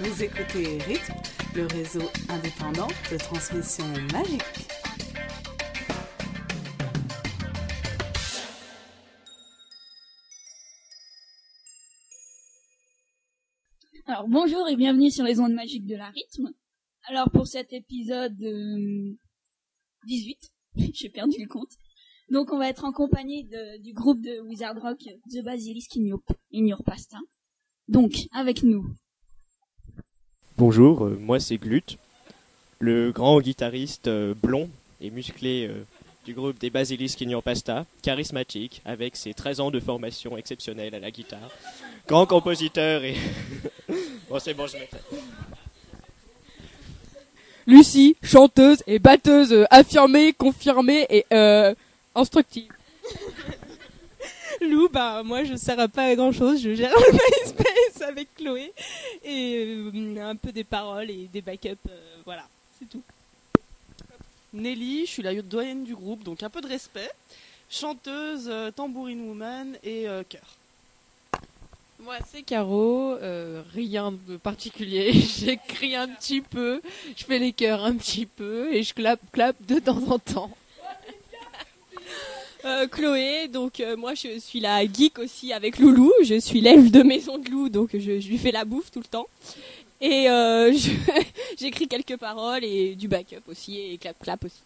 Vous écoutez Rythme, le réseau indépendant de transmission magique. Alors bonjour et bienvenue sur les ondes magiques de la rythme. Alors pour cet épisode 18, j'ai perdu le compte. Donc on va être en compagnie du groupe de Wizard Rock The Basilisk in in Your Pasta. Donc avec nous, Bonjour, euh, moi c'est Glut, le grand guitariste euh, blond et musclé euh, du groupe des Basilisk in Your Pasta, charismatique, avec ses 13 ans de formation exceptionnelle à la guitare, grand compositeur et... bon c'est bon, je mettrai. Lucie, chanteuse et batteuse euh, affirmée, confirmée et euh, instructive. Lou, bah moi je sers à pas à grand chose, je gère le MySpace avec Chloé et euh, un peu des paroles et des backups, euh, voilà, c'est tout. Nelly, je suis la doyenne du groupe, donc un peu de respect. Chanteuse, euh, tambourine woman et euh, chœur. Moi, c'est Caro, euh, rien de particulier. J'écris un petit peu, je fais les chœurs un petit peu et je clappe, clappe de temps en temps. Euh, Chloé, donc euh, moi je suis la geek aussi avec Loulou, je suis l'elfe de maison de Lou, donc je, je lui fais la bouffe tout le temps. Et euh, j'écris quelques paroles et du backup aussi et clap clap aussi.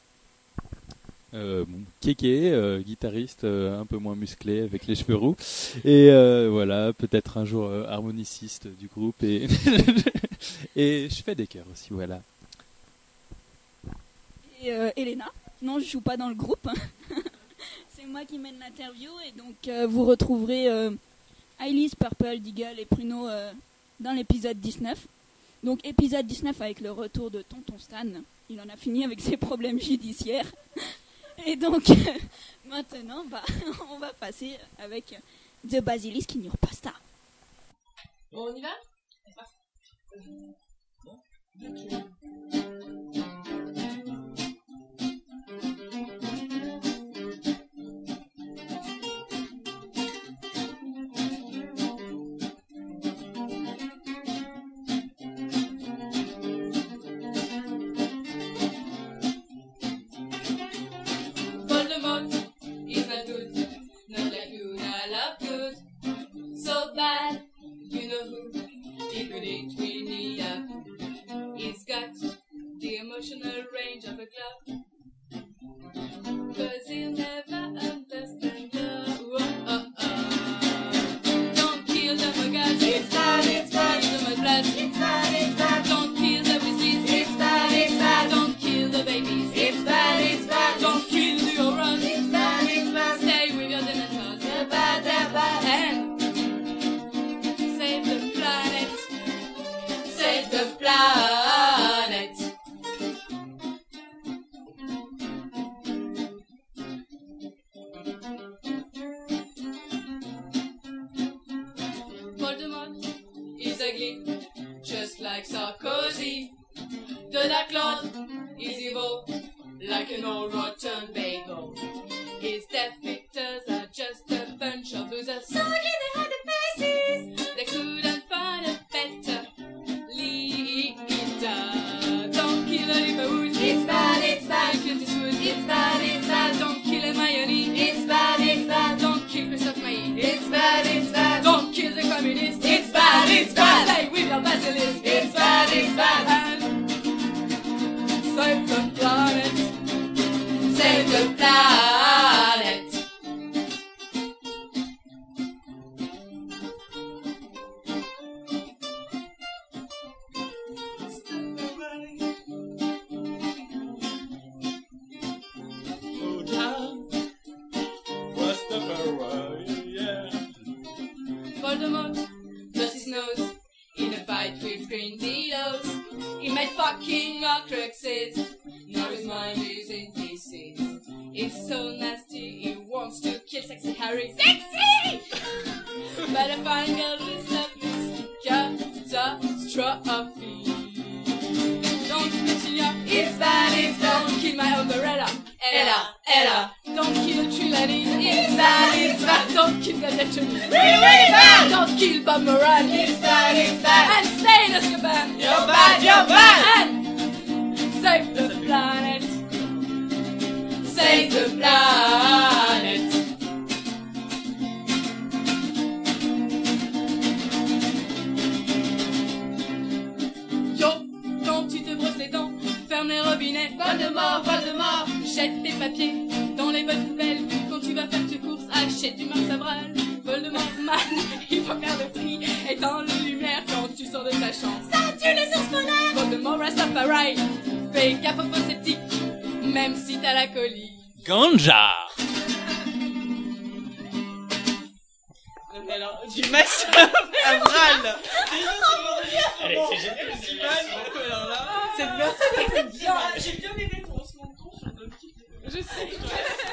Euh, bon, Kéké, euh, guitariste euh, un peu moins musclé avec les cheveux roux. Et euh, voilà, peut-être un jour euh, harmoniciste du groupe. Et, et je fais des chœurs aussi, voilà. et euh, Elena? Non, je joue pas dans le groupe. Moi qui mène l'interview et donc euh, vous retrouverez euh, Ailis, Purple, Deagle et Pruno euh, dans l'épisode 19. Donc épisode 19 avec le retour de Tonton Stan. Il en a fini avec ses problèmes judiciaires. Et donc maintenant, bah, on va passer avec The Basilisk Your Pasta. Bon, on y va?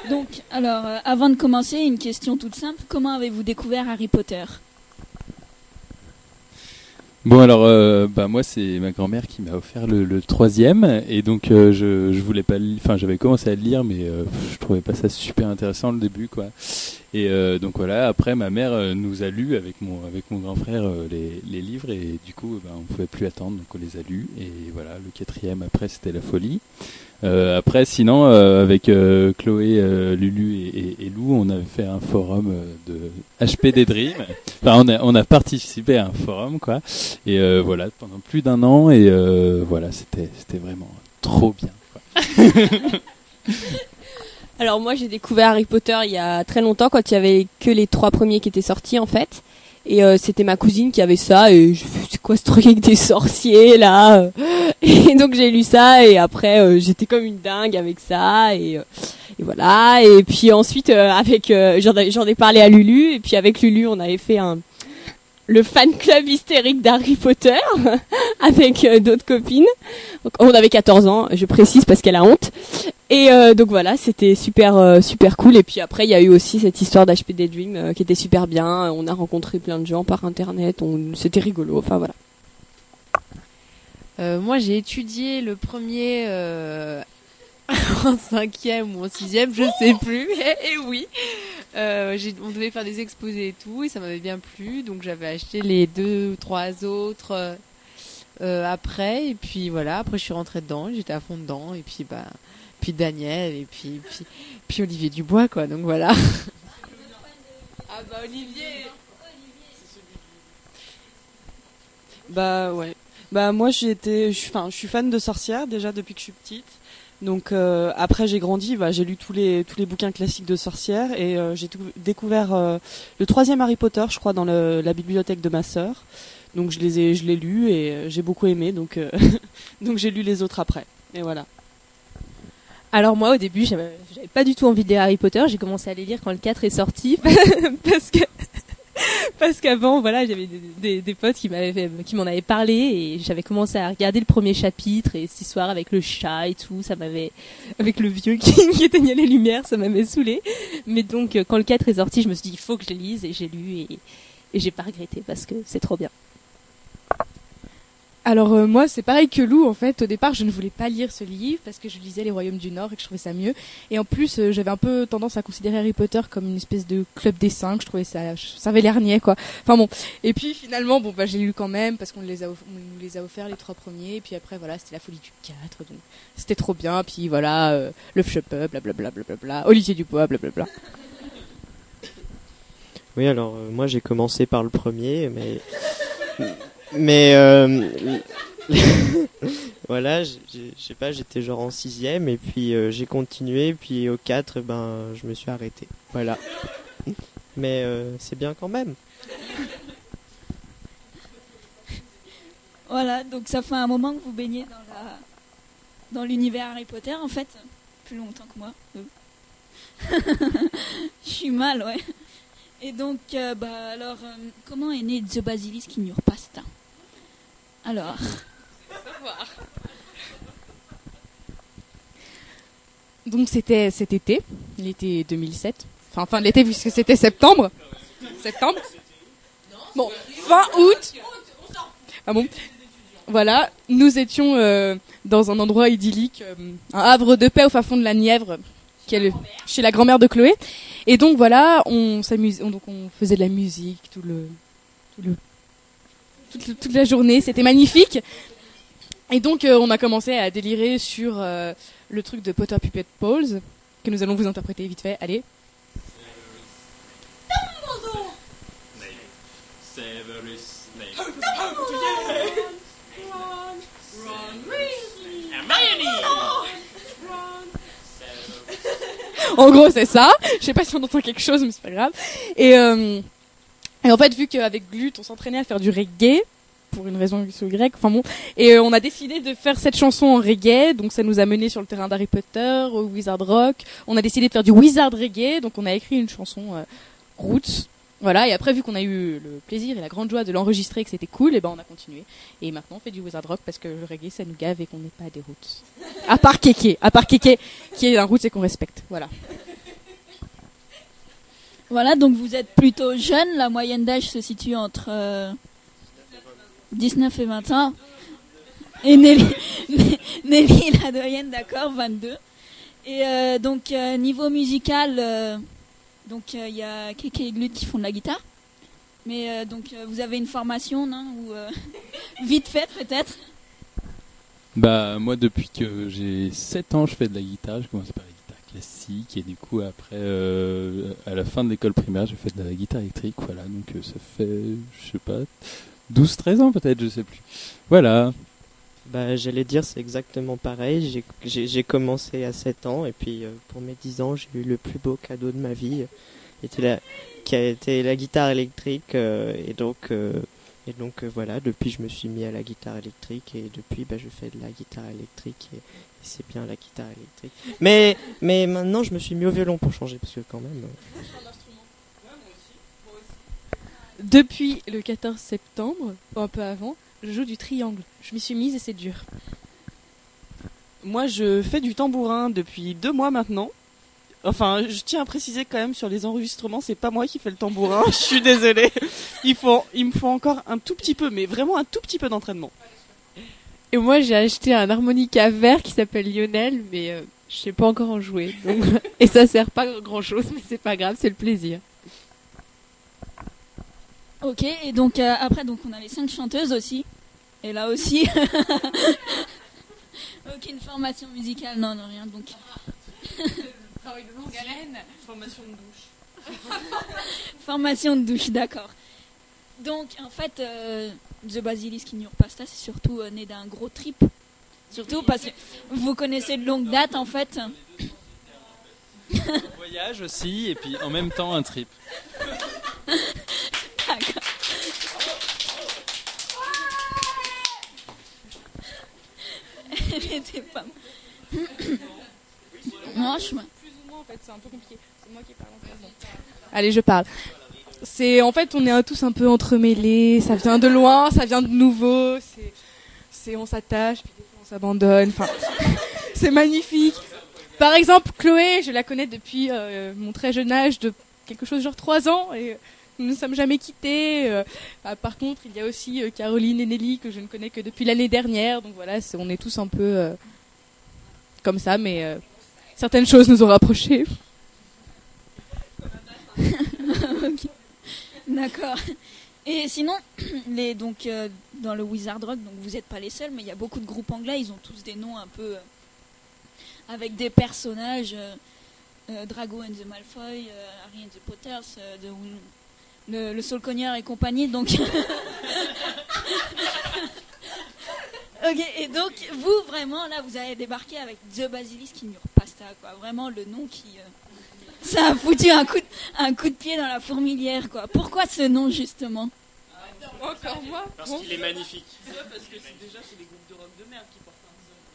Donc, alors, euh, avant de commencer, une question toute simple. Comment avez-vous découvert Harry Potter? Bon alors, euh, bah moi c'est ma grand-mère qui m'a offert le, troisième et donc euh, je, je voulais pas, enfin j'avais commencé à le lire mais je trouvais pas ça super intéressant le début quoi. Et donc voilà, après ma mère nous a lu avec mon avec mon grand frère les, les livres et du coup bah, on pouvait plus attendre donc on les a lus et voilà le quatrième après c'était la folie. Euh, après, sinon, euh, avec euh, Chloé, euh, Lulu et, et- Lou, on avait fait un forum euh, de HP des Dreams. Enfin, on a, on a participé à un forum, quoi. Et euh, voilà, pendant plus d'un an. Et voilà, c'était, c'était vraiment trop bien. quoi. Alors moi j'ai découvert Harry Potter il y a très longtemps quand il y avait que les trois premiers qui étaient sortis en fait. Et euh, c'était ma cousine qui avait ça et je c'est quoi ce truc avec des sorciers là? Et donc j'ai lu ça et après euh, j'étais comme une dingue avec ça et, euh, et voilà. Et puis ensuite euh, avec euh, j'en ai parlé à Lulu et puis avec Lulu on avait fait un le fan club hystérique d'Harry Potter avec euh, d'autres copines. Donc, on avait 14 ans, je précise parce qu'elle a honte. Et euh, donc voilà, c'était super euh, super cool. Et puis après, il y a eu aussi cette histoire d'HP Daydream euh, qui était super bien. On a rencontré plein de gens par internet. On... C'était rigolo. Enfin voilà. Euh, moi, j'ai étudié le premier en cinquième ou en sixième, je sais plus. Et, oui, euh, on devait faire des exposés et tout, et ça m'avait bien plu. Donc j'avais acheté les deux, ou trois autres euh, euh, après, et puis voilà. Après, je suis rentrée dedans, j'étais à fond dedans, et puis bah, puis Daniel, et puis puis, puis Olivier Dubois, quoi. Donc voilà. ah bah Olivier. Bah ouais. Bah moi j'ai été, je suis- enfin je suis fan de sorcières déjà depuis que je suis petite. Donc euh, après j'ai grandi, bah, j'ai lu tous les tous les bouquins classiques de sorcières et euh, j'ai découvert euh, le troisième Harry Potter, je crois, dans le- la bibliothèque de ma sœur. Donc je les ai, je l'ai lu et euh, j'ai beaucoup aimé. Donc euh, donc j'ai lu les autres après. Et voilà. Alors moi au début j'avais j'avais pas du tout envie de lire Harry Potter, j'ai commencé à les lire quand le 4 est sorti parce que parce qu'avant voilà j'avais des, des, potes qui m'avaient qui m'en avaient parlé et j'avais commencé à regarder le premier chapitre et cette histoire avec le chat et tout ça m'avait avec le vieux qui, qui éteignait les lumières ça m'avait saoulé mais donc euh, quand le 4 est sorti je me suis dit il faut que je lise et j'ai lu et, et j'ai pas regretté parce que c'est trop bien. Alors euh, moi c'est pareil que Lou en fait. Au départ je ne voulais pas lire ce livre parce que je lisais les Royaumes du Nord et que je trouvais ça mieux. Et en plus euh, j'avais un peu tendance à considérer Harry Potter comme une espèce de club des cinq. Je trouvais ça ça avait l'air niais quoi. Enfin bon. Et puis finalement bon bah j'ai lu quand même parce qu'on les a on nous les a offerts les trois premiers. Et puis après voilà c'était la folie du 4 donc c'était trop bien. Puis voilà euh, le Shopper blablabla blablabla Olivier Dubois blablabla. Oui, alors euh, moi j'ai commencé par le premier, mais mais euh, voilà, je sais pas, j'étais genre en sixième et puis euh, j'ai continué, puis au 4, ben je me suis arrêté. Voilà. Mais euh, c'est bien quand même. Voilà, donc ça fait un moment que vous baignez dans la dans l'univers Harry Potter en fait, plus longtemps que moi. Je suis mal, ouais. Et donc, bah alors, comment est né The Basilisk Your Pasta Alors, Donc c'était cet été, l'été 2007. Enfin, fin de l'été puisque c'était septembre. Septembre. Bon, fin août. Ah bon. Voilà, nous étions euh, dans un endroit idyllique, euh, un havre de paix au fin fond de la Nièvre, qui est le- chez la grand-mère de Chloé. Et donc voilà, on s'amuse, on- donc on faisait de la musique tout le, tout le- toute, la journée. C'était magnifique. Et donc, euh, on a commencé à délirer sur euh, le truc de Potter Puppet Pose, que nous allons vous interpréter vite fait. Allez. En gros, c'est ça. Je sais pas si on entend quelque chose, mais c'est pas grave. Et, euh, et en fait, vu qu'avec Glut, on s'entraînait à faire du reggae, pour une raison X ou enfin bon, et euh, on a décidé de faire cette chanson en reggae, donc ça nous a mené sur le terrain d'Harry Potter, au Wizard Rock. On a décidé de faire du Wizard Reggae, donc on a écrit une chanson euh, Roots. Voilà, et après, vu qu'on a eu le plaisir et la grande joie de l'enregistrer, que c'était cool, et ben on a continué. Et maintenant, on fait du Wizard Rock parce que le reggae, ça nous gave et qu'on n'est pas des roots. À part Keke, à part Keke, qui est un roots et qu'on respecte. Voilà. Voilà, donc vous êtes plutôt jeune. La moyenne d'âge se situe entre euh, 19 et 20 ans. Et Nelly, Nelly la doyenne, d'accord, 22. Et euh, donc, euh, niveau musical, euh, donc il y a Keke et Glut qui font de la guitare. Mais euh, donc, euh, vous avez une formation, non euh, vite fait, peut-être? Bah, moi, depuis que j'ai 7 ans, je fais de la guitare. J'ai commencé par la guitare classique et du coup, après, euh, à la fin de l'école primaire, j'ai fait de la guitare électrique. Voilà, donc euh, ça fait, je sais pas, 12-13 ans peut-être, je sais plus. Voilà. Bah, j'allais dire, c'est exactement pareil. J'ai- commencé à 7 ans et puis euh, pour mes 10 ans, j'ai eu le plus beau cadeau de ma vie, était qui a été la guitare électrique. et donc, et donc euh, voilà, depuis je me suis mis à la guitare électrique et depuis bah, je fais de la guitare électrique et, et c'est bien la guitare électrique. Mais, mais maintenant, je me suis mis au violon pour changer parce que quand même. euh, Depuis le 14 septembre, ou un peu avant, je joue du triangle. Je m'y suis mise et c'est dur. Moi, je fais du tambourin depuis deux mois maintenant. Enfin, je tiens à préciser quand même sur les enregistrements, c'est pas moi qui fais le tambourin. je suis désolée. Il faut, il me faut encore un tout petit peu, mais vraiment un tout petit peu d'entraînement. Et moi, j'ai acheté un harmonica vert qui s'appelle Lionel, mais euh, je sais pas encore en jouer. Donc... Et ça sert pas à grand chose, mais c'est pas grave, c'est le plaisir. Ok, et donc euh, après, donc on a les cinq chanteuses aussi. Et là aussi, aucune formation musicale, non, non, rien. Donc, Formation de douche. formation de douche, d'accord. Donc, en fait, euh, The Basilisk in Your Pasta, c'est surtout euh, né d'un gros trip. Surtout parce que vous connaissez de longue date, en fait. Voyage aussi, et puis en même temps un trip. D'accord. Elle était pas je en fait, c'est un peu compliqué. C'est moi qui parle en fait. Allez, je parle. C'est en fait, on est tous un peu entremêlés. Ça vient de loin, ça vient de nouveau. C'est, on s'attache, puis on s'abandonne. Enfin, c'est magnifique. Par exemple, Chloé, je la connais depuis euh, mon très jeune âge, de quelque chose genre 3 ans, et nous ne sommes jamais quittés. Euh, bah, par contre, il y a aussi euh, Caroline et Nelly que je ne connais que depuis l'année dernière. Donc voilà, on est tous un peu euh, comme ça, mais euh, certaines choses nous ont rapprochés. D'accord. Et sinon, donc, euh, dans le Wizard Rock, donc vous n'êtes pas les seuls, mais il y a beaucoup de groupes anglais, ils ont tous des noms un peu. euh, avec des personnages. euh, Drago and the Malfoy, Harry and the Potters, le, le et compagnie, donc. ok, et donc vous, vraiment, là, vous avez débarqué avec The Basilisk Quoi. Vraiment le nom qui. euh, ça a foutu un coup, de, un coup de pied dans la fourmilière, quoi. Pourquoi ce nom, justement? Encore moi Parce qu'il est magnifique. Parce que c'est déjà c'est des groupes de rock de merde qui portent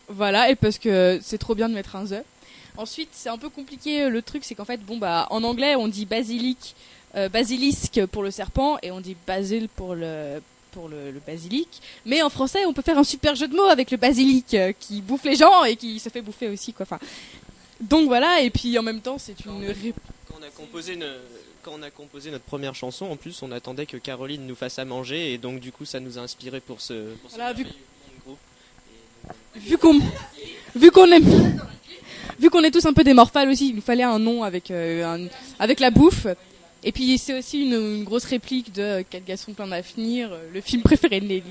un Voilà, et parce que c'est trop bien de mettre un the. Ensuite, c'est un peu compliqué. euh, Le truc, c'est qu'en fait, bon bah, en anglais, on dit basilic, euh, basilisque pour le serpent, et on dit basil pour le pour le, le basilic. Mais en français, on peut faire un super jeu de mots avec le basilic euh, qui bouffe les gens et qui se fait bouffer aussi, quoi. Enfin, donc voilà. Et puis en même temps, c'est une Quand on a composé une- quand on a composé notre première chanson, en plus, on attendait que Caroline nous fasse à manger et donc du coup, ça nous a inspiré pour ce, pour ce Voilà, vu- groupe. vu qu'on vu qu'on aime vu qu'on est tous un peu des morphales aussi, il nous fallait un nom avec euh, un- avec la bouffe. Et puis c'est aussi une, une grosse réplique de Quatre garçons plein d'avenir, euh, le film préféré de Nelly.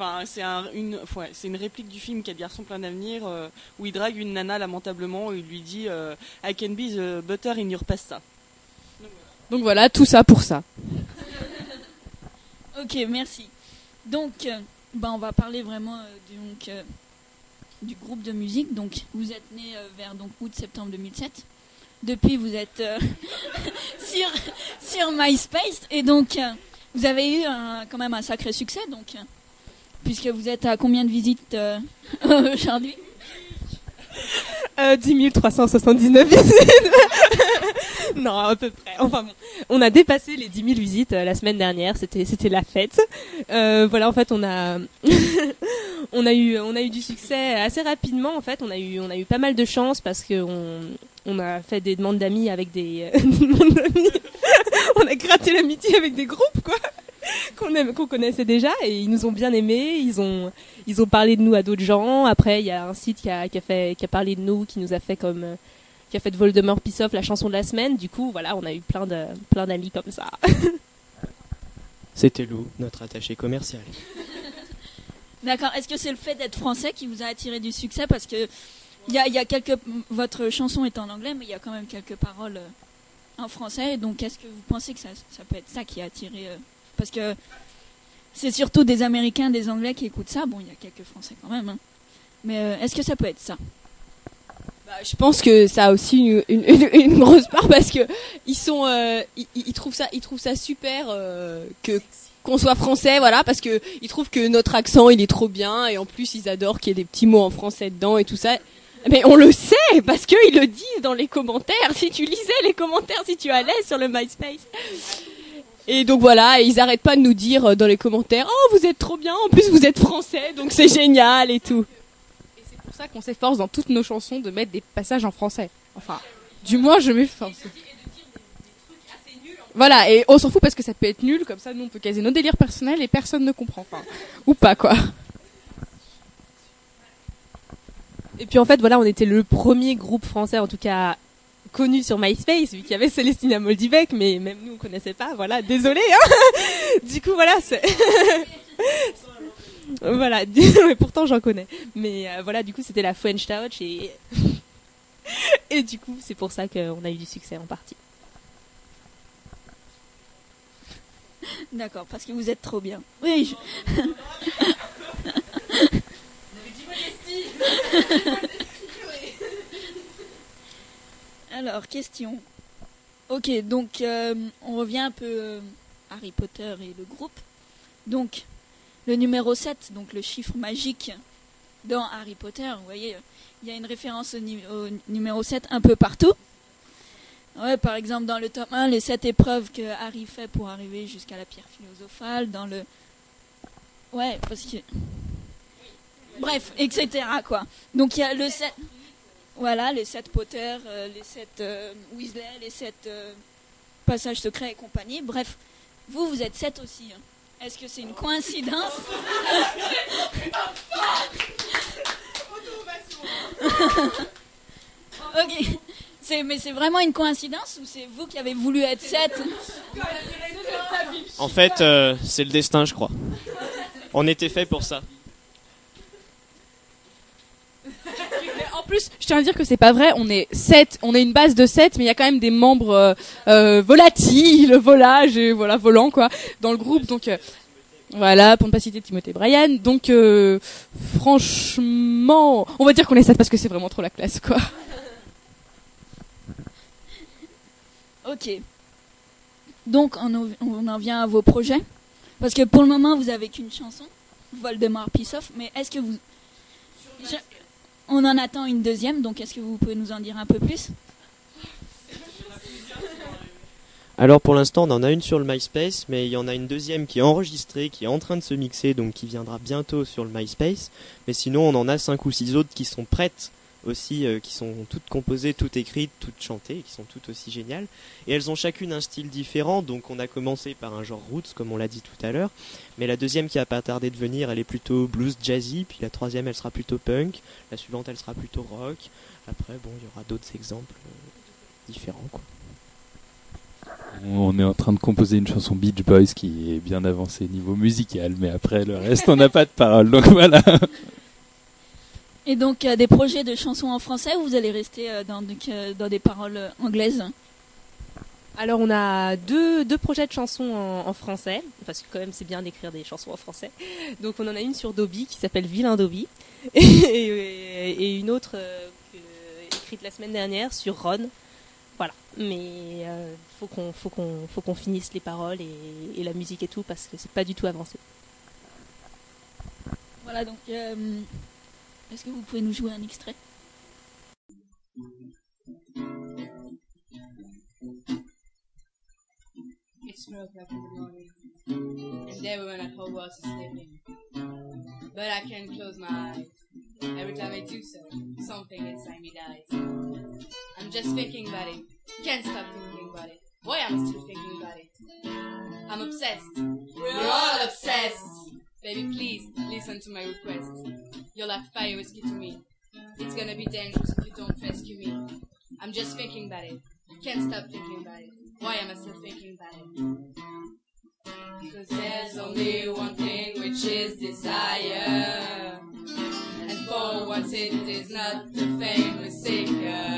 Enfin, c'est un, une, ouais, c'est une réplique du film Quel garçon plein d'avenir euh, où il drague une nana lamentablement et il lui dit euh, I can be the butter in your pasta. Donc voilà, tout ça pour ça. Ok, merci. Donc, euh, bah, on va parler vraiment euh, donc, euh, du groupe de musique. Donc, vous êtes né euh, vers donc, août-septembre 2007. Depuis, vous êtes euh, sur, sur MySpace. Et donc, euh, vous avez eu un- quand même un sacré succès. Donc, euh, puisque vous êtes à combien de visites euh, aujourd'hui Euh, 10 379 visites. non, à peu près. Enfin on a dépassé les 10 000 visites euh, la semaine dernière. C'était la fête. Euh, voilà, en fait, on a on a eu on a eu du succès assez rapidement. En fait, on a eu on a eu pas mal de chance parce que on a fait des demandes d'amis avec des euh, on a gratté l'amitié avec des groupes quoi qu'on connaissait déjà et ils nous ont bien aimés. Ils ont ils ont parlé de nous à d'autres gens. Après, il y a un site qui a, qui a fait, qui a parlé de nous, qui nous a fait comme, euh, qui a fait de Voldemort Piss Off la chanson de la semaine. Du coup, voilà, on a eu plein de, plein d'amis comme ça. C'était Lou, notre attaché commercial. D'accord. Est-ce que c'est le fait d'être français qui vous a attiré du succès? Parce que il y a, il y a quelques, votre chanson est en anglais, mais il y a quand même quelques paroles euh, en français. Donc, est-ce que vous pensez que ça, ça peut être ça qui a attiré euh, Parce que c'est surtout des Américains, des Anglais qui écoutent ça. Bon, il y a quelques Français quand même. hein. Mais euh, est-ce que ça peut être ça? Bah, je pense que ça a aussi une, grosse part parce que ils sont, euh, ils, trouvent ça, ils trouvent ça super euh, qu'on soit français, voilà, parce que ils trouvent que notre accent il est trop bien et en plus ils adorent qu'il y ait des petits mots en français dedans et tout ça. Mais on le sait parce qu'ils le disent dans les commentaires. Si tu lisais les commentaires, si tu allais sur le MySpace. Et donc voilà, et ils arrêtent pas de nous dire euh, dans les commentaires, oh vous êtes trop bien, en plus vous êtes français, donc c'est génial et tout. C'est pour ça qu'on s'efforce dans toutes nos chansons de mettre des passages en français. Enfin, du moins je m'efforce. Voilà, et on s'en fout parce que ça peut être nul, comme ça nous on peut caser nos délires personnels et personne ne comprend. Enfin, ou pas quoi. Et puis en fait, voilà, on était le premier groupe français, en tout cas connu sur MySpace, vu qu'il y avait Célestina Moldivec, mais même nous on connaissait pas. Voilà, désolé. Hein du coup, voilà, c'est. voilà, du- mais pourtant j'en connais. Mais euh, voilà, du coup, c'était la French Touch et et du coup, c'est pour ça qu'on a eu du succès en partie. D'accord, parce que vous êtes trop bien. Oui. je- Alors, question. Ok, donc euh, on revient un peu euh, Harry Potter et le groupe. Donc, le numéro 7, donc le chiffre magique dans Harry Potter, vous voyez, il y a une référence au, nu- au numéro 7 un peu partout. Ouais, par exemple, dans le tome 1, les 7 épreuves que Harry fait pour arriver jusqu'à la pierre philosophale, dans le... Ouais, parce que... Bref, etc. quoi. Donc il y a le 7... Voilà, les 7 Potter, euh, les 7 euh, Weasley, les 7 euh, passages secrets et compagnie. Bref, vous, vous êtes 7 aussi. hein. Est-ce que c'est une coïncidence? Ok. Mais c'est vraiment une coïncidence ou c'est vous qui avez voulu être 7 En fait, c'est le destin, je crois. On était fait pour ça. Mais en plus, je tiens à dire que c'est pas vrai. On est 7, on est une base de 7, mais il y a quand même des membres euh, euh, volatiles, volage et voilà, volant quoi, dans le groupe. Donc euh, voilà, pour ne pas citer Timothée Bryan. Donc euh, franchement, on va dire qu'on est 7 parce que c'est vraiment trop la classe quoi. Ok. Donc on, en- on en vient à vos projets. Parce que pour le moment, vous avez qu'une chanson, Voldemort Peace Off. Mais est-ce que vous... Je- On en attend une deuxième, donc est-ce que vous pouvez nous en dire un peu plus? Alors pour l'instant, on en a une sur le MySpace, mais il y en a une deuxième qui est enregistrée, qui est en train de se mixer, donc qui viendra bientôt sur le MySpace. Mais sinon, on en a cinq ou six autres qui sont prêtes aussi, euh, qui sont toutes composées, toutes écrites, toutes chantées, qui sont toutes aussi géniales. Et elles ont chacune un style différent, donc on a commencé par un genre roots, comme on l'a dit tout à l'heure. Mais la deuxième qui a pas tardé de venir, elle est plutôt blues jazzy, puis la troisième, elle sera plutôt punk. La suivante, elle sera plutôt rock. Après, bon, il y aura d'autres exemples euh, différents. On est en train de composer une chanson Beach Boys qui est bien avancée niveau musical, mais après le reste, on n'a pas de parole. Donc voilà. Et donc, euh, des projets de chansons en français ou vous allez rester euh, dans, donc, euh, dans des paroles anglaises Alors on a deux, deux projets de chansons en, en français, parce que quand même c'est bien d'écrire des chansons en français. Donc on en a une sur Dobby qui s'appelle Vilain Dobby, et, et- et une autre euh, que- écrite la semaine dernière sur Ron. Voilà, mais euh, faut qu'on faut qu'on faut qu'on finisse les paroles et, et la musique et tout parce que c'est pas du tout avancé. Voilà, donc, euh, est-ce que vous pouvez nous jouer un extrait It smoke up in the morning, and there when I whole world is sleeping. But I can't close my eyes. Every time I do so, something inside me dies. I'm just thinking about it. Can't stop thinking about it. Why am still thinking about it? I'm obsessed. We're all obsessed. Baby, please listen to my request. You're like fire whiskey to me. It's gonna be dangerous if you don't rescue me. I'm just thinking about it. Can't stop thinking about it. Why am I still thinking about it? Because there's only one thing which is desire. And for once it is not the famous seeker.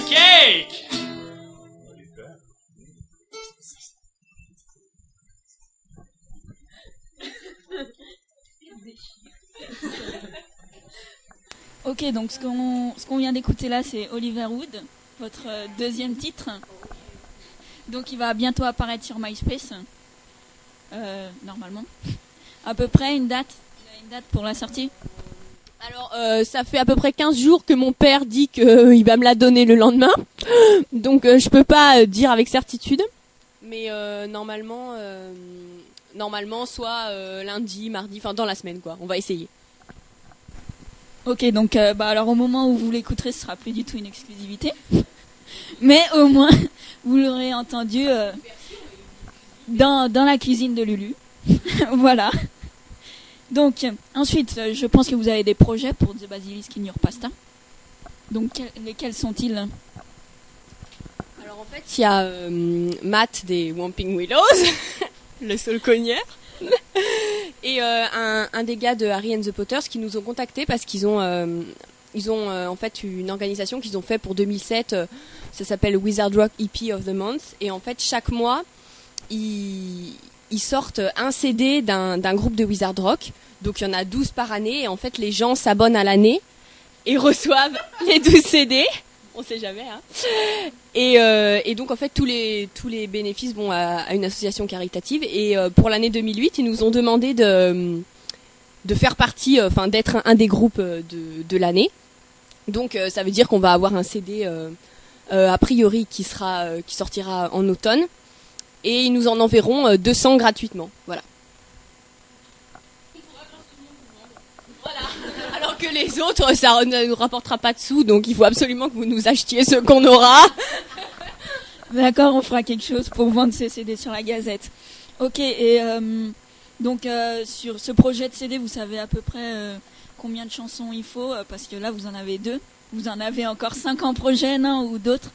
Cake! Ok, donc ce qu'on vient d'écouter là, c'est Oliver Wood, votre deuxième titre. Donc il va bientôt apparaître sur MySpace, euh, normalement. À peu près une date, une date pour la sortie. Alors, euh, ça fait à peu près 15 jours que mon père dit qu'il va me la donner le lendemain. Donc, euh, je peux pas euh, dire avec certitude. Mais euh, normalement, euh, normalement, soit euh, lundi, mardi, enfin dans la semaine, quoi. On va essayer. Ok, donc euh, bah alors au moment où vous l'écouterez, ce sera plus du tout une exclusivité, mais au moins vous l'aurez entendu euh, dans dans la cuisine de Lulu. voilà. Donc ensuite, euh, je pense que vous avez des projets pour The Basilisk Your Pasta. Donc quels- lesquels sont-ils? Alors en fait, il y a euh, Matt des Wamping Willows, le seul et euh, un, des gars de Harry and the Potters qui nous ont contactés parce qu'ils ont, ils ont en fait une organisation qu'ils ont fait pour 2007. euh, ça s'appelle Wizard Rock EP of the Month, et en fait chaque mois ils, ils sortent un CD d'un groupe de Wizard Rock. Donc il y en a 12 par année, et en fait les gens s'abonnent à l'année. et reçoivent les 12 CD. On sait jamais. Hein. Et, euh, et donc en fait tous les tous les bénéfices vont à, une association caritative. Et euh, pour l'année 2008, ils nous ont demandé de de faire partie, euh, enfin d'être un, un des groupes de de l'année. Donc ça veut dire qu'on va avoir un CD a priori qui sera qui sortira en automne. Et ils nous en enverront euh, 200 gratuitement. Voilà. Alors que les autres, ça ne nous rapportera pas de sous, donc il faut absolument que vous nous achetiez ce qu'on aura. D'accord, on fera quelque chose pour vendre ces CD sur la Gazette. Ok, et euh, donc euh, sur ce projet de CD, vous savez à peu près combien de chansons il faut Parce que là, vous en avez deux. Vous en avez encore cinq en projet, non Ou d'autres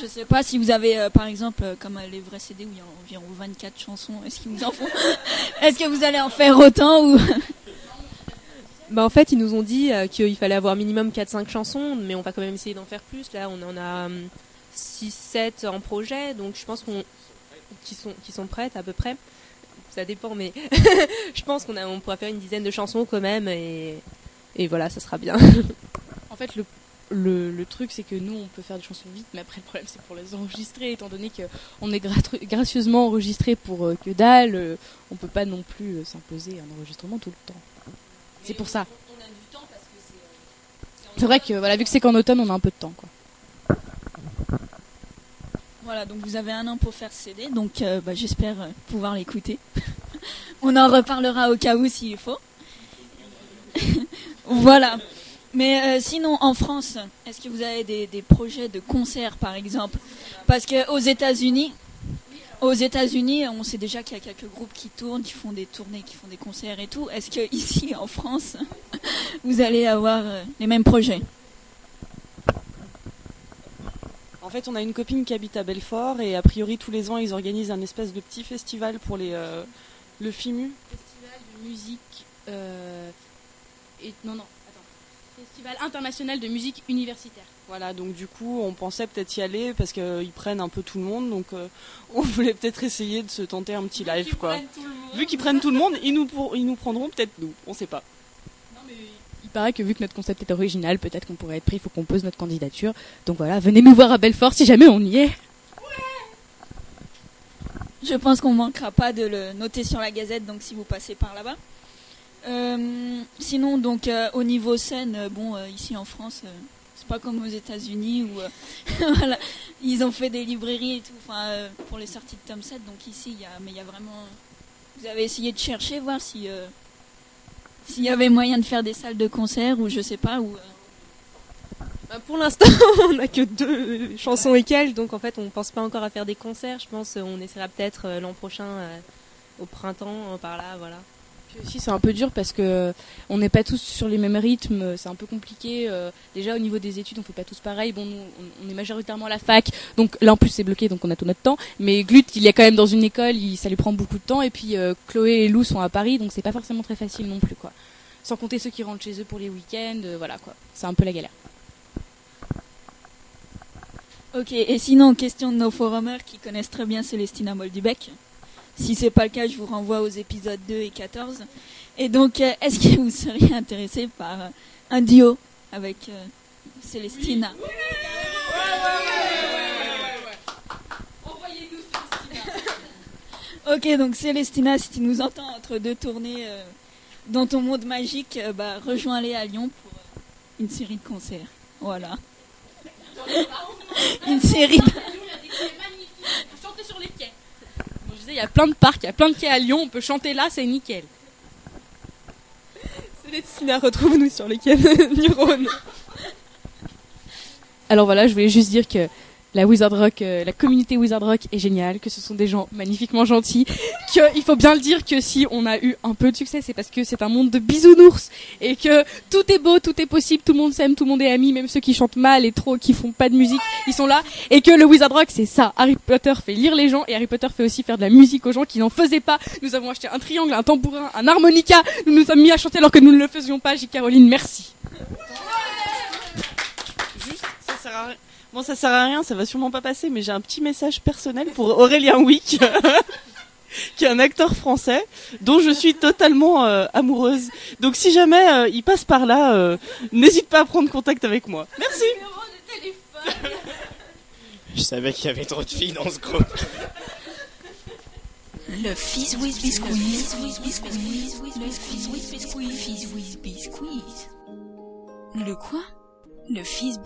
Je sais pas si vous avez, euh, par exemple, euh, comme les vrais CD où il y a environ 24 chansons, est-ce qu'ils vous en font Est-ce que vous allez en faire autant ou Bah en fait, ils nous ont dit euh, qu'il fallait avoir minimum 4-5 chansons, mais on va quand même essayer d'en faire plus. Là, on en a 6-7 en projet, donc je pense qu'on qui sont qui sont prêtes à peu près. Ça dépend, mais je pense qu'on a on pourra faire une dizaine de chansons quand même, et et voilà, ça sera bien. En fait, le, le, truc, c'est que nous, on peut faire des chansons vite, mais après, le problème, c'est pour les enregistrer, étant donné qu'on est gracieusement enregistré pour euh, que dalle, euh, on peut pas non plus euh, s'imposer un enregistrement tout le temps. C'est pour ça. C'est vrai que, voilà, vu que c'est qu'en automne, on a un peu de temps, quoi. Voilà, donc vous avez un an pour faire CD, donc euh, bah, j'espère pouvoir l'écouter. On en reparlera au cas où s'il faut. voilà. Mais euh, sinon, en France, est-ce que vous avez des, des projets de concerts, par exemple? Parce que aux États-Unis, aux États-Unis, on sait déjà qu'il y a quelques groupes qui tournent, qui font des tournées, qui font des concerts et tout. Est-ce que ici, en France, vous allez avoir euh, les mêmes projets? En fait, on a une copine qui habite à Belfort et a priori tous les ans ils organisent un espèce de petit festival pour les euh, le FIMU. Festival de musique. euh, et, non, non. Festival international de musique universitaire. Voilà, donc du coup, on pensait peut-être y aller parce qu'ils prennent un peu tout le monde, donc euh, on voulait peut-être essayer de se tenter un petit live, quoi. Vu qu'ils prennent tout le monde, ils nous, pour- ils nous prendront peut-être nous, on sait pas. Il paraît que vu que notre concept est original, peut-être qu'on pourrait être pris, il faut qu'on pose notre candidature. Donc voilà, venez nous voir à Belfort si jamais on y est. Je pense qu'on manquera pas de le noter sur la gazette, donc si vous passez par là-bas. Euh, sinon, donc euh, au niveau scène, euh, bon, ici en France, c'est pas comme aux États-Unis où voilà, ils ont fait des librairies et tout, enfin pour les sorties de tome 7. Donc ici, il y a, mais il y a vraiment. Vous avez essayé de chercher, voir si s'il y avait moyen de faire des salles de concert ou je sais pas ou. Bah, pour l'instant, on n'a que deux chansons et quelques, donc en fait, on pense pas encore à faire des concerts. Je pense on essaiera peut-être l'an prochain, au printemps, par là, voilà. Puis aussi, c'est un peu dur parce que on n'est pas tous sur les mêmes rythmes, c'est un peu compliqué. euh, déjà, au niveau des études, on fait pas tous pareil. Bon, nous, on, est majoritairement à la fac, donc là en plus c'est bloqué, donc on a tout notre temps. Mais Glut, il est quand même dans une école, ça lui prend beaucoup de temps. Et puis euh, Chloé et Lou sont à Paris, donc c'est pas forcément très facile non plus, quoi. Sans compter ceux qui rentrent chez eux pour les week-ends, euh, voilà quoi. C'est un peu la galère. Ok, et sinon, question de nos forumers qui connaissent très bien Célestina Moldubec. Si c'est pas le cas, je vous renvoie aux épisodes 2 et 14. Et donc, euh, est-ce que vous seriez intéressé par euh, un duo avec euh, Célestina Ok, donc Célestina, si tu nous entends entre deux tournées euh, dans ton monde magique, euh, bah, rejoins-les à Lyon pour euh, une série de concerts. Voilà. une série de... chanter sur les quais. Disais, il y a plein de parcs, il y a plein de quais à Lyon, on peut chanter là, c'est nickel. Célestina, retrouve-nous sur les quais de Neurones. Alors voilà, je voulais juste dire que la Wizard Rock, euh, la communauté Wizard Rock est géniale, que ce sont des gens magnifiquement gentils, qu'il faut bien le dire que si on a eu un peu de succès, c'est parce que c'est un monde de bisounours et que tout est beau, tout est possible, tout le monde s'aime, tout le monde est ami, même ceux qui chantent mal et trop, qui font pas de musique, ils sont là et que le Wizard Rock c'est ça. Harry Potter fait lire les gens et Harry Potter fait aussi faire de la musique aux gens qui n'en faisaient pas. Nous avons acheté un triangle, un tambourin, un harmonica, nous nous sommes mis à chanter alors que nous ne le faisions pas. J. Caroline, merci. Juste, ça sert à rien. Bon, ça sert à rien, ça va sûrement pas passer, mais j'ai un petit message personnel pour Aurélien Wick. qui est un acteur français dont je suis totalement euh, amoureuse. Donc si jamais euh, il passe par là, euh, n'hésite pas à prendre contact avec moi. Merci. Je savais qu'il y avait trop de filles dans ce groupe. Le fizz whiz biscuit. Le fizz whiz biscuit. Le quoi? Le fizz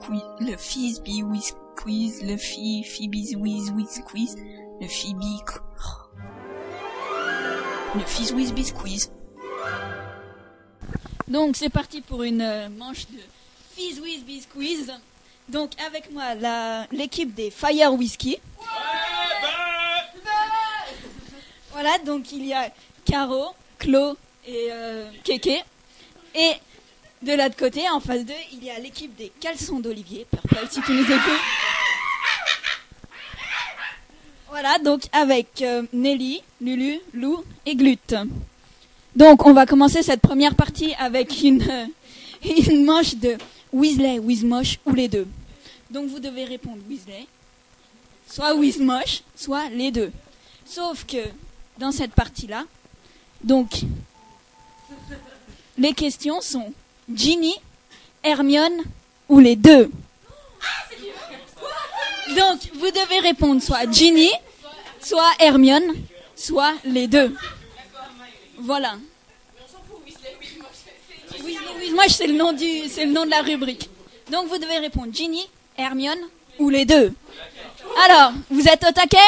quiz. Le fizz bi whiz quiz. Le fi bis whiz whiz quiz. Le bi. Le fizz whiz biscuit. Donc c'est parti pour une euh, manche de Fizz Whiz Biz Quiz. Donc avec moi l'équipe des Fire Whisky. Voilà, donc il y a Caro, Clo et euh, Keke. De l'autre côté, en face d'eux, il y a l'équipe des Caleçons d'Olivier. Purple, si tu nous écoutes. Voilà, donc avec euh, Nelly, Lulu, Lou et Glut. Donc on va commencer cette première partie avec une, une manche de Weasley, Wizmosh ou les deux. Donc vous devez répondre Weasley, soit Wizmosh, soit les deux. Sauf que dans cette partie-là, donc les questions sont Ginny, Hermione ou les deux. Donc vous devez répondre soit Ginny, soit Hermione, soit les deux. Voilà. Wizmosh, c'est le nom du, c'est le nom de la rubrique. Donc vous devez répondre Ginny, Hermione ou les deux. Alors, vous êtes au taquet?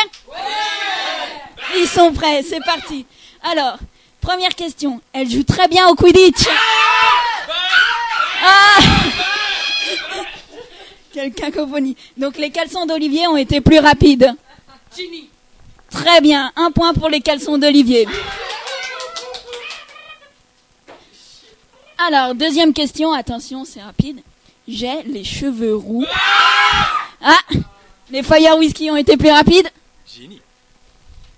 Ils sont prêts, c'est parti. Alors, première question. Elle joue très bien au Quidditch. Ah Quelle cacophonie. Donc les caleçons d'Olivier ont été plus rapides. Ginny. Très bien, un point pour les caleçons d'Olivier. Alors, deuxième question, attention, c'est rapide. J'ai les cheveux roux. Ah Les Fire Whisky ont été plus rapides? Ginny.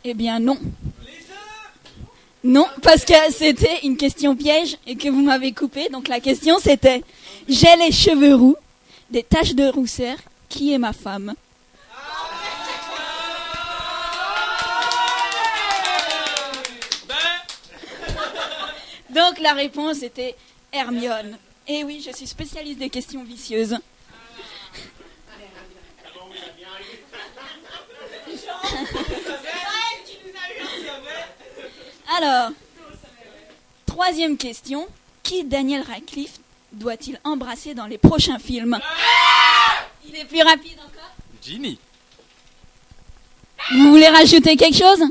Eh bien non. Non, parce que c'était une question piège et que vous m'avez coupé. Donc la question c'était J'ai les cheveux roux, des taches de rousseur, qui est ma femme? Donc la réponse était Hermione. Et oui, je suis spécialiste des questions vicieuses. Alors, troisième question. Qui Daniel Radcliffe doit-il embrasser dans les prochains films? Il est plus rapide encore Ginny. Vous voulez rajouter quelque chose?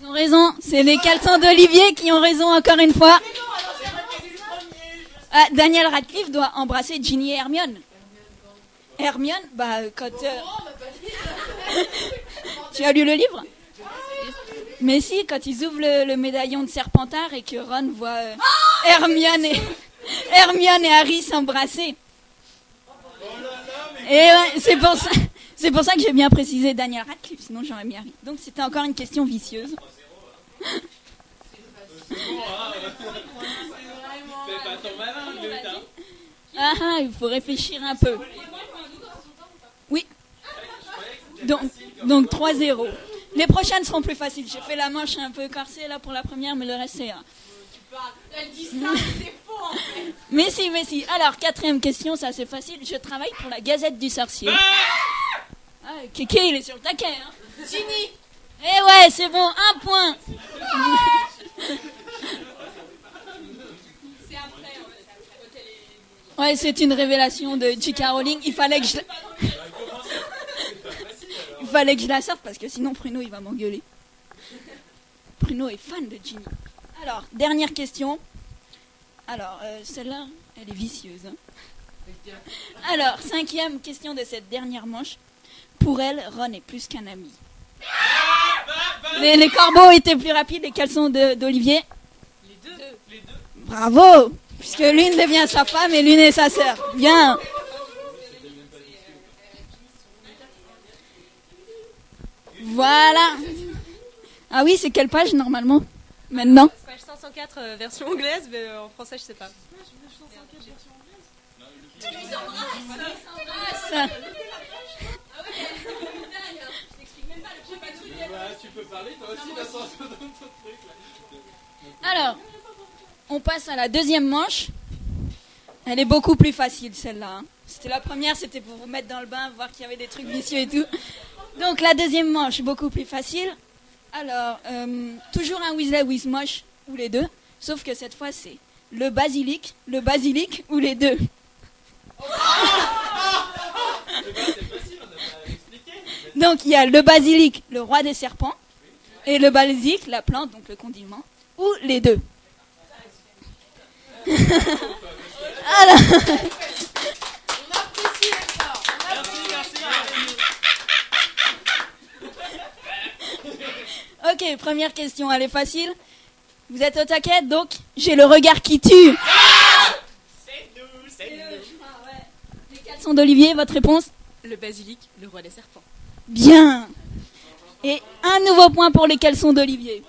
Ils ont raison, c'est les caleçons d'Olivier qui ont raison encore une fois. Ah, Daniel Radcliffe doit embrasser Ginny et Hermione. Hermione, bah quand... euh, tu as lu le livre? Mais si, quand ils ouvrent le, le médaillon de Serpentard et que Ron voit euh, Hermione, et, Hermione et Harry s'embrasser. Et ouais, c'est pour ça... C'est pour ça que j'ai bien précisé Daniel Radcliffe, sinon j'aurais mis Harry. Donc c'était encore une question vicieuse. Ah ah, il faut réfléchir un peu. Oui. Donc, donc 3-0. Les prochaines seront plus faciles. J'ai fait la manche un peu corsée là pour la première, mais le reste c'est... Elle dit ça, c'est faux en fait. Mais si, mais si. Alors, quatrième question, ça c'est facile. Je travaille pour la Gazette du Sorcier. Ah, Kéké, il est sur le taquet. Hein. Ginny. Eh ouais, c'est bon, un point. C'est après, en fait. Ouais, c'est une révélation de J.K. Rowling. Il fallait que je... Il fallait que je la sorte parce que sinon Pruno il va m'engueuler. Pruno est fan de Ginny. Alors, dernière question. Alors, euh, celle-là, elle est vicieuse. hein. Alors, cinquième question de cette dernière manche. Pour elle, Ron est plus qu'un ami. Les, les corbeaux étaient plus rapides, les caleçons de- d'Olivier. Les deux. Les deux. Bravo Puisque l'une devient sa femme et l'une est sa sœur. Bien Voilà Ah oui, c'est quelle page normalement Maintenant Page 504 euh, version anglaise, mais euh, en français je sais pas. Ça. peux parler toi aussi dans ton truc là. Alors, on passe à la deuxième manche. Elle est beaucoup plus facile celle-là. hein. C'était la première, c'était pour vous mettre dans le bain, voir qu'il y avait des trucs vicieux et tout. Donc la deuxième manche, beaucoup plus facile. Alors, euh, toujours un Weasley with moche ou les deux, sauf que cette fois c'est le basilic, le basilic ou les deux. Donc il y a le basilic, le roi des serpents, et le basilic, la plante, donc le condiment, ou les deux. ok, première question, elle est facile. Vous êtes au taquet, donc j'ai le regard qui tue. Les quatre sont d'Olivier, votre réponse Le basilic, le roi des serpents. Bien. Et un nouveau point pour les caleçons d'Olivier.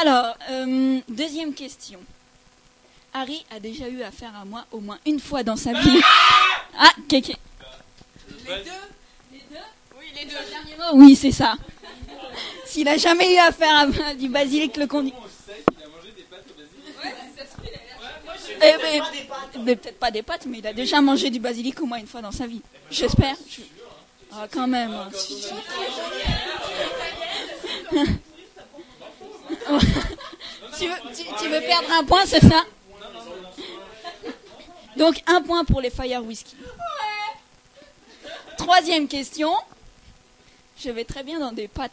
Alors, euh, deuxième question. Harry a déjà eu affaire à moi au moins une fois dans sa vie. Ah, Kéké. Les deux? Les deux? Oui, les deux. Dernier mot Oui, c'est ça. S'il a jamais eu affaire à du basilic le conduit. Eh, mais, mais peut-être pas des pâtes, mais il a déjà mangé du basilic au moins une fois dans sa vie. J'espère. Je- Ah, quand même. tu, veux, tu- tu veux perdre un point, c'est ça? Donc un point pour les Fire Whisky. Troisième question. Je vais très bien dans des pâtes.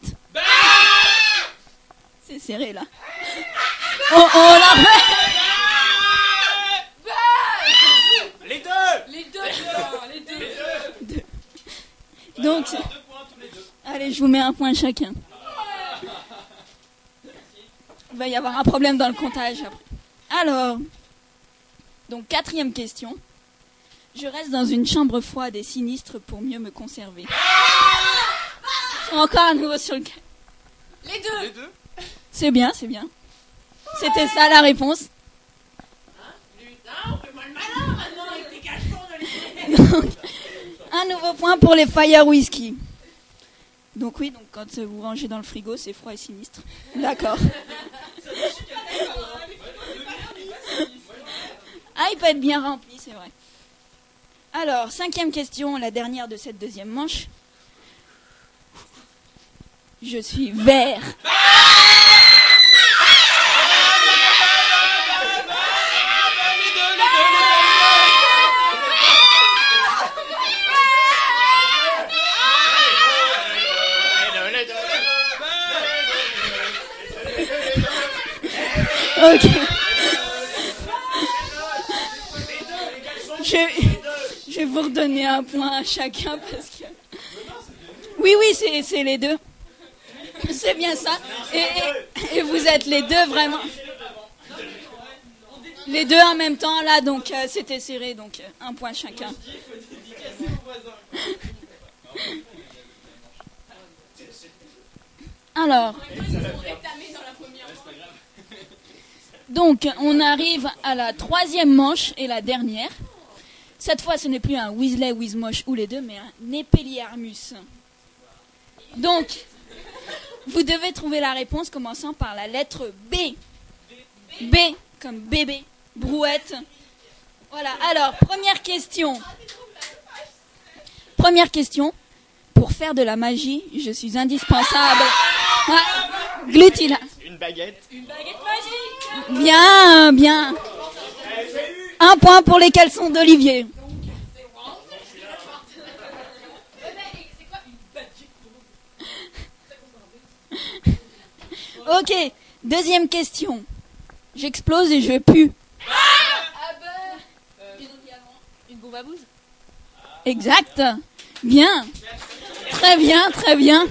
C'est serré là. Oh, oh la Les deux Les deux, putain, les deux. Donc, allez, je vous mets un point chacun. Il va y avoir un problème dans le comptage après. Alors, donc quatrième question. Je reste dans une chambre froide et sinistre pour mieux me conserver. Encore un nouveau sur le... Les deux Les deux C'est bien, c'est bien. C'était ça la réponse. Donc, un nouveau point pour les Fire Whisky. Donc oui, donc quand vous rangez dans le frigo, c'est froid et sinistre. D'accord. Ah, il peut être bien rempli, c'est vrai. Alors, cinquième question, la dernière de cette deuxième manche. Je suis vert. Ok. Je, je vais vous redonner un point à chacun parce que. Oui, oui, c'est c'est les deux. C'est bien ça. Et, et- et vous êtes les deux vraiment. Les deux en même temps là, donc euh, c'était serré, donc euh, un point chacun. Alors. Donc, on arrive à la troisième manche et la dernière. Cette fois, ce n'est plus un Weasley, Wizmosh ou les deux, mais un Épéliarmus. Donc, vous devez trouver la réponse commençant par la lettre B. B comme bébé, brouette. Voilà, alors, première question. Première question. Pour faire de la magie, je suis indispensable. Ah, Glutila. Une baguette. Bien, bien. Un point pour les caleçons d'Olivier. Ok, deuxième question. J'explose et je pue. Une bombe à bouse Exact. Bien. Très bien, très bien.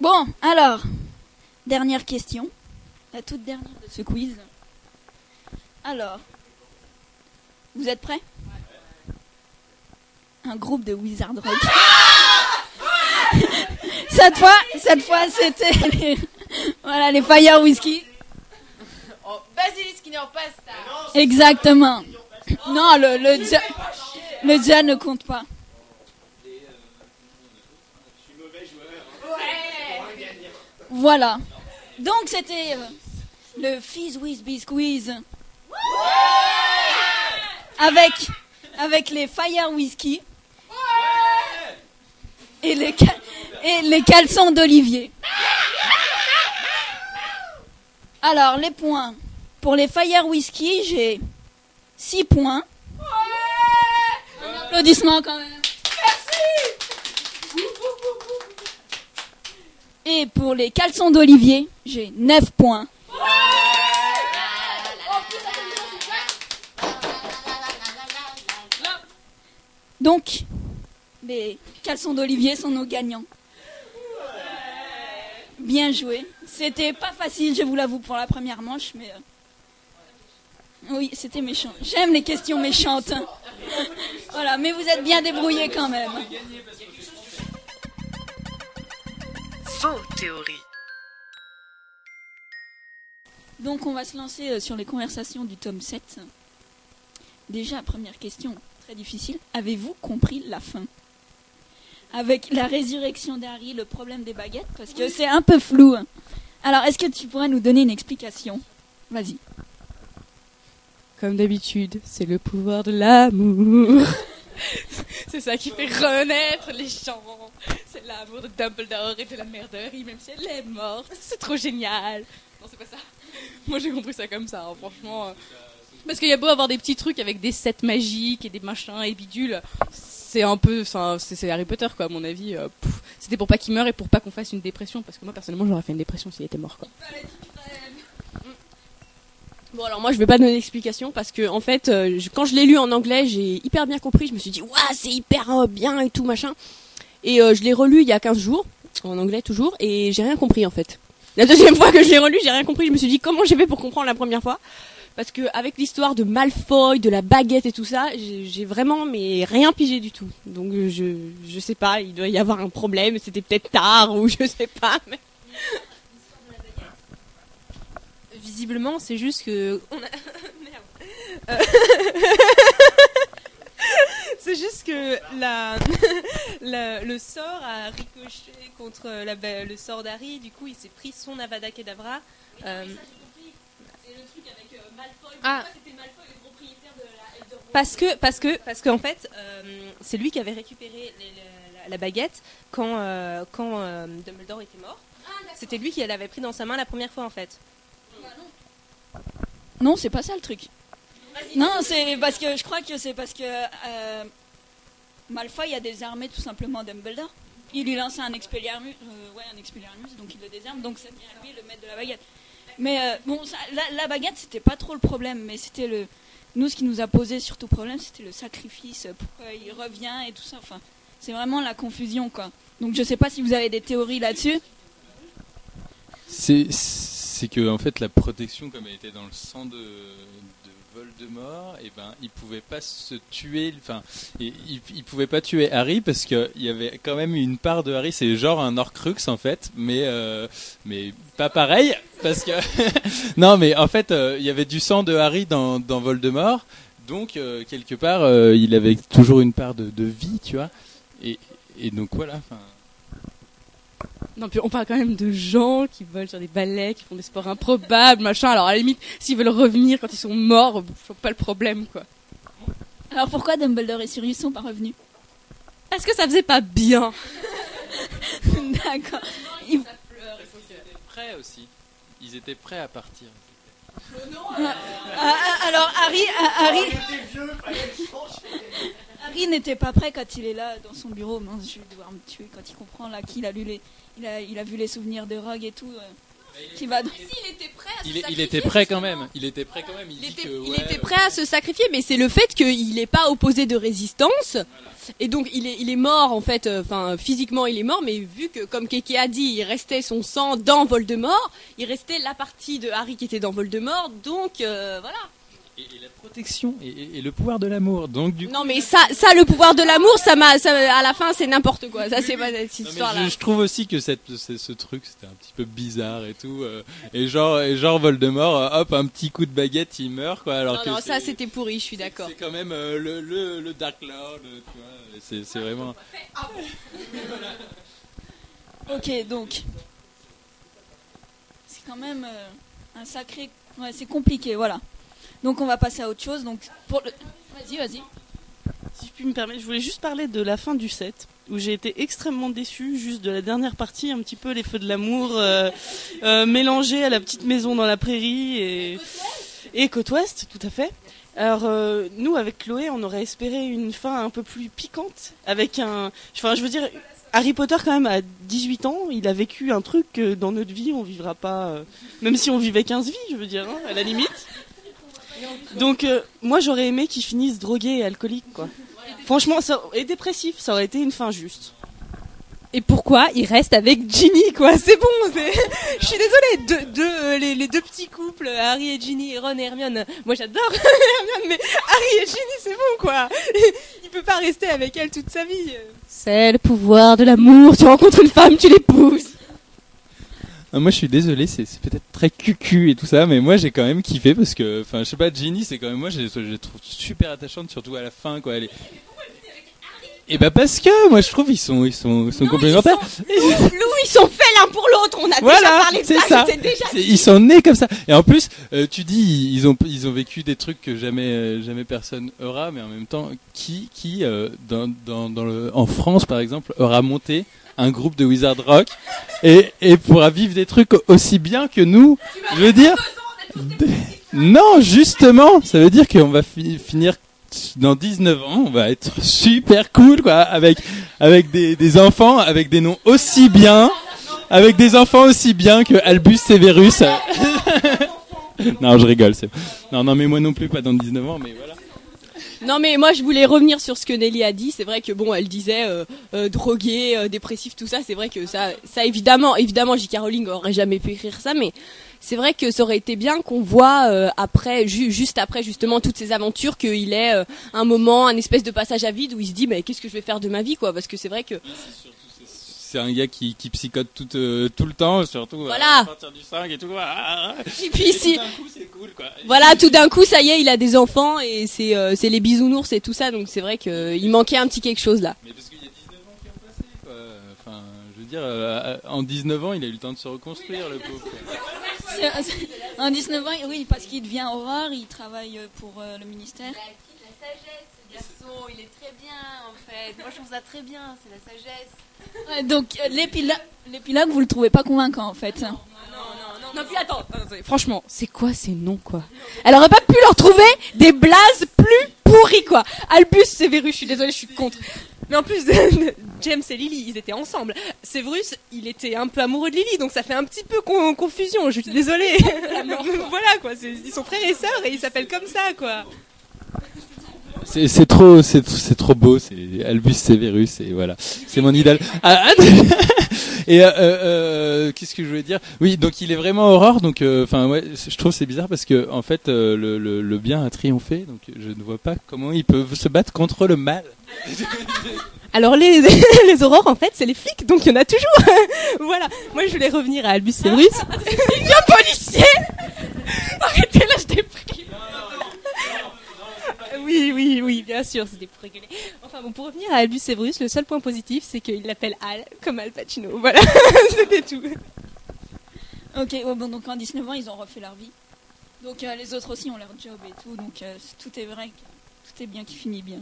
Bon, alors, dernière question. La toute dernière de ce quiz. Alors, vous êtes prêts? Un groupe de wizard rock. cette fois, cette fois, c'était les, voilà, les Fire Whiskey. Oh, en pasta. Exactement. Non, le, le, le ne compte pas. Voilà. Donc c'était euh, le Fizz Whiz Bisquiz. Avec, avec les Fire Whisky. Et les, et les caleçons d'Olivier. Alors, les points. Pour les Fire Whisky, j'ai 6 points. Un applaudissement quand même. Et pour les caleçons d'Olivier, j'ai 9 points. Donc, les caleçons d'Olivier sont nos gagnants. Bien joué. C'était pas facile, je vous l'avoue, pour la première manche, mais. euh, Oui, c'était méchant. J'aime les questions méchantes. voilà, mais vous êtes bien débrouillés quand même. Faux théorie. Donc on va se lancer euh, sur les conversations du tome 7. Déjà, première question, très difficile. Avez-vous compris la fin? Avec la résurrection d'Harry, le problème des baguettes, parce que c'est un peu flou. hein. Alors, est-ce que tu pourrais nous donner une explication? Vas-y. Comme d'habitude, c'est le pouvoir de l'amour. c'est ça qui fait renaître les gens. L'amour de Dumbledore et de la mère de Harry, même si elle est morte. C'est trop génial. Non, c'est pas ça. Moi, j'ai compris ça comme ça, hein, franchement. euh. Parce qu'il y a beau avoir des petits trucs avec des sets magiques et des machins et bidules. C'est un peu. C'est Harry Potter, quoi, à mon avis. euh, C'était pour pas qu'il meure et pour pas qu'on fasse une dépression. Parce que moi, personnellement, j'aurais fait une dépression s'il était mort, quoi. Bon alors moi je vais pas donner d'explication parce que en fait euh, je- quand je l'ai lu en anglais j'ai hyper bien compris, je me suis dit waouh c'est hyper euh, bien et tout machin et euh, je l'ai relu il y a 15 jours en anglais toujours et j'ai rien compris en fait. La deuxième fois que je l'ai relu j'ai rien compris, je me suis dit comment j'ai fait pour comprendre la première fois? Parce que avec l'histoire de Malfoy, de la baguette et tout ça, j'ai vraiment mais rien pigé du tout. Donc je je sais pas, il doit y avoir un problème, c'était peut-être tard ou je sais pas mais Visiblement, c'est juste que. Merde. Euh, c'est juste que la... la- le sort a ricoché contre la... le sort d'Harry. Du coup, il s'est pris son Avada Kedavra. Euh, Ah. Parce que, parce que, parce qu'en fait, euh, c'est lui qui avait récupéré les- la, la- la baguette quand, euh, quand euh, Dumbledore était mort. C'était lui qui l'avait pris dans sa main la première fois en fait. Non, c'est pas ça le truc. Non, c'est parce que je crois que c'est parce que euh, Malfoy a désarmé tout simplement Dumbledore. Il lui lance un Expelliarmus, euh, ouais, un Expelliarmus, donc il le désarme, donc ça devient lui le maître de la baguette. Mais euh, bon, la, la baguette c'était pas trop le problème, mais c'était le, nous ce qui nous a posé surtout problème, c'était le sacrifice, pourquoi il revient et tout ça. Enfin, c'est vraiment la confusion quoi. Donc je sais pas si vous avez des théories là-dessus. C'est que en fait la protection comme elle était dans le sang de Voldemort, et ben il pouvait pas se tuer, enfin il, il pouvait pas tuer Harry parce que il y avait quand même une part de Harry, c'est genre un Horcrux en fait, mais euh, mais pas pareil parce que non mais en fait euh, il y avait du sang de Harry dans, Voldemort, donc euh, quelque part il avait toujours une part de, vie, tu vois, et, donc voilà. Non, puis on parle quand même de gens qui volent sur des balais, qui font des sports improbables, machin. Alors à la limite, s'ils veulent revenir quand ils sont morts, je vois pas le problème, quoi. Alors pourquoi Dumbledore et Sirius sont pas revenus? Est-ce que ça faisait pas bien D'accord. Il- prêts aussi. Ils étaient prêts à partir. Ah, ah, alors Harry, ah, Harry, Harry n'était pas prêt quand il est là dans son bureau. Mince, je vais devoir me tuer quand il comprend là qu'il a lu les, il a, il a vu les souvenirs de Rogue et tout. euh, qui va. il était prêt à Il, est- il était prêt quand même. Il était prêt quand même. Il, était, que, il ouais, était prêt à se sacrifier, mais c'est le fait qu'il n'est pas opposé de résistance. Et donc il est, il est mort en fait, euh, enfin physiquement il est mort, mais vu que comme Keke a dit, il restait son sang dans Voldemort, il restait la partie de Harry qui était dans Voldemort, donc euh, voilà. Et, et la protection et, et- et le pouvoir de l'amour. Donc du coup, Non mais ça, ça le pouvoir de l'amour, ça m'a, à la fin c'est n'importe quoi. Ça c'est pas cette Non, mais histoire-là. je, je trouve aussi que cette, ce, ce truc c'était un petit peu bizarre et tout. euh, et genre, et genre Voldemort, euh, hop, un petit coup de baguette, il meurt quoi. Alors Non que non, ça c'était pourri, je suis d'accord. c'est quand même euh, le, le, le Dark Lord, tu vois. C'est, c'est vraiment. Ok, donc. C'est quand même euh, un sacré. Ouais, c'est compliqué, voilà. Donc on va passer à autre chose. Donc pour le. Vas-y, vas-y. Si je puis me permettre, je voulais juste parler de la fin du set, où j'ai été extrêmement déçue, juste de la dernière partie, un petit peu les feux de l'amour euh, euh, mélangés à la petite maison dans la prairie et, et côte ouest, tout à fait. Alors euh, nous, avec Chloé, on aurait espéré une fin un peu plus piquante, avec un... Enfin, je veux dire, Harry Potter quand même à 18 ans, il a vécu un truc que dans notre vie, on vivra pas... euh, même si on vivait 15 vies, je veux dire, hein, à la limite. Donc euh, moi j'aurais aimé qu'il finisse drogué et alcoolique quoi. Franchement ça et dépressif, ça aurait été une fin juste. Et pourquoi il reste avec Ginny, quoi? C'est bon. Je suis désolée, deux, deux, euh, les, les deux petits couples, Harry et Ginny, Ron et Hermione. Moi j'adore Hermione, mais Harry et Ginny, c'est bon, quoi Il peut pas rester avec elle toute sa vie. C'est le pouvoir de l'amour, tu rencontres une femme, tu l'épouses moi je suis désolé, c'est, peut-être très cucu et tout ça, mais moi j'ai quand même kiffé parce que, enfin, je sais pas, Ginny, c'est quand même moi, je je la trouve super attachante, surtout à la fin, quoi. Elle est... Et bah parce que moi je trouve ils sont ils sont ils sont complémentaires. Lou, ils sont faits l'un pour l'autre. On a déjà parlé de ça. ça. déjà. Ils sont nés comme ça. Et en plus, euh, tu dis ils ont ils ont vécu des trucs que jamais euh, jamais personne aura, mais en même temps, qui qui euh, dans, dans dans le en France par exemple aura monté un groupe de Wizard Rock et et pourra vivre des trucs aussi bien que nous. Je veux dire. Non, justement, ça veut dire qu'on va fi- finir dans 19 ans, on va être super cool quoi avec avec des, des enfants avec des noms aussi bien avec des enfants aussi bien que Albus Severus. non, je rigole, c'est Non non, mais moi non plus pas dans 19 ans mais voilà. Non mais moi je voulais revenir sur ce que Nelly a dit. C'est vrai que bon, elle disait euh, euh, euh, dépressif, tout ça. C'est vrai que ça, ça évidemment, évidemment, J.K. Rowling aurait jamais pu écrire ça, mais c'est vrai que ça aurait été bien qu'on voit euh, après, ju- juste après justement toutes ces aventures, qu'il ait euh, un moment, un espèce de passage à vide où il se dit mais qu'est-ce que je vais faire de ma vie quoi? Parce que c'est vrai que C'est un gars qui, qui psychote tout, euh, tout le temps, surtout euh, Voilà. à partir du 5 et tout. Ah, ah, ah. Et puis si- Tout d'un coup, c'est cool, quoi. voilà, tout d'un coup, ça y est, il a des enfants et c'est euh, c'est les bisounours et tout ça. Donc c'est vrai qu'il manquait un petit quelque chose là. Mais parce qu'il y a 19 ans qui ont passé, quoi. Enfin, je veux dire, euh, en 19 ans, il a eu le temps de se reconstruire, le pauvre. En 19 ans, oui, parce qu'il devient Aurore, il travaille pour euh, le ministère. La sagesse, il est très bien en fait. Moi je trouve ça très bien, c'est la sagesse. Ouais, donc euh, l'épilogue, vous le trouvez pas convaincant en fait. Non, puis attends, franchement, c'est quoi ces noms, quoi? Elle aurait pas pu leur trouver des blazes plus pourris, quoi Albus, Severus, je suis désolée, je suis contre. Mais en plus, James et Lily, ils étaient ensemble. Severus, il était un peu amoureux de Lily, donc ça fait un petit peu con- confusion, je suis désolée. voilà, quoi, ils sont frères et sœurs et ils s'appellent comme ça, quoi. C'est c'est trop, c'est c'est trop beau, c'est Albus Severus et voilà, c'est mon idole. Ah, ah, et euh, euh, euh, qu'est-ce que je voulais dire? Oui, donc il est vraiment Aurore, donc euh, enfin ouais, je trouve c'est bizarre parce que en fait euh, le, le, le bien a triomphé, donc je ne vois pas comment ils peuvent se battre contre le mal. Alors les, les aurores, en fait, c'est les flics, donc il y en a toujours. voilà, moi je voulais revenir à Albus Severus. il devient policier Arrêtez là, je t'ai pris. Oui, oui, oui, bien sûr, c'était pour rigoler. Enfin bon, pour revenir à Albus Severus, le seul point positif, c'est qu'il l'appelle Al, comme Al Pacino. Voilà, c'était tout. Ok, ouais, bon, donc en 19 ans, ils ont refait leur vie. Donc euh, les autres aussi ont leur job et tout, donc euh, tout est vrai, tout est bien qui finit bien.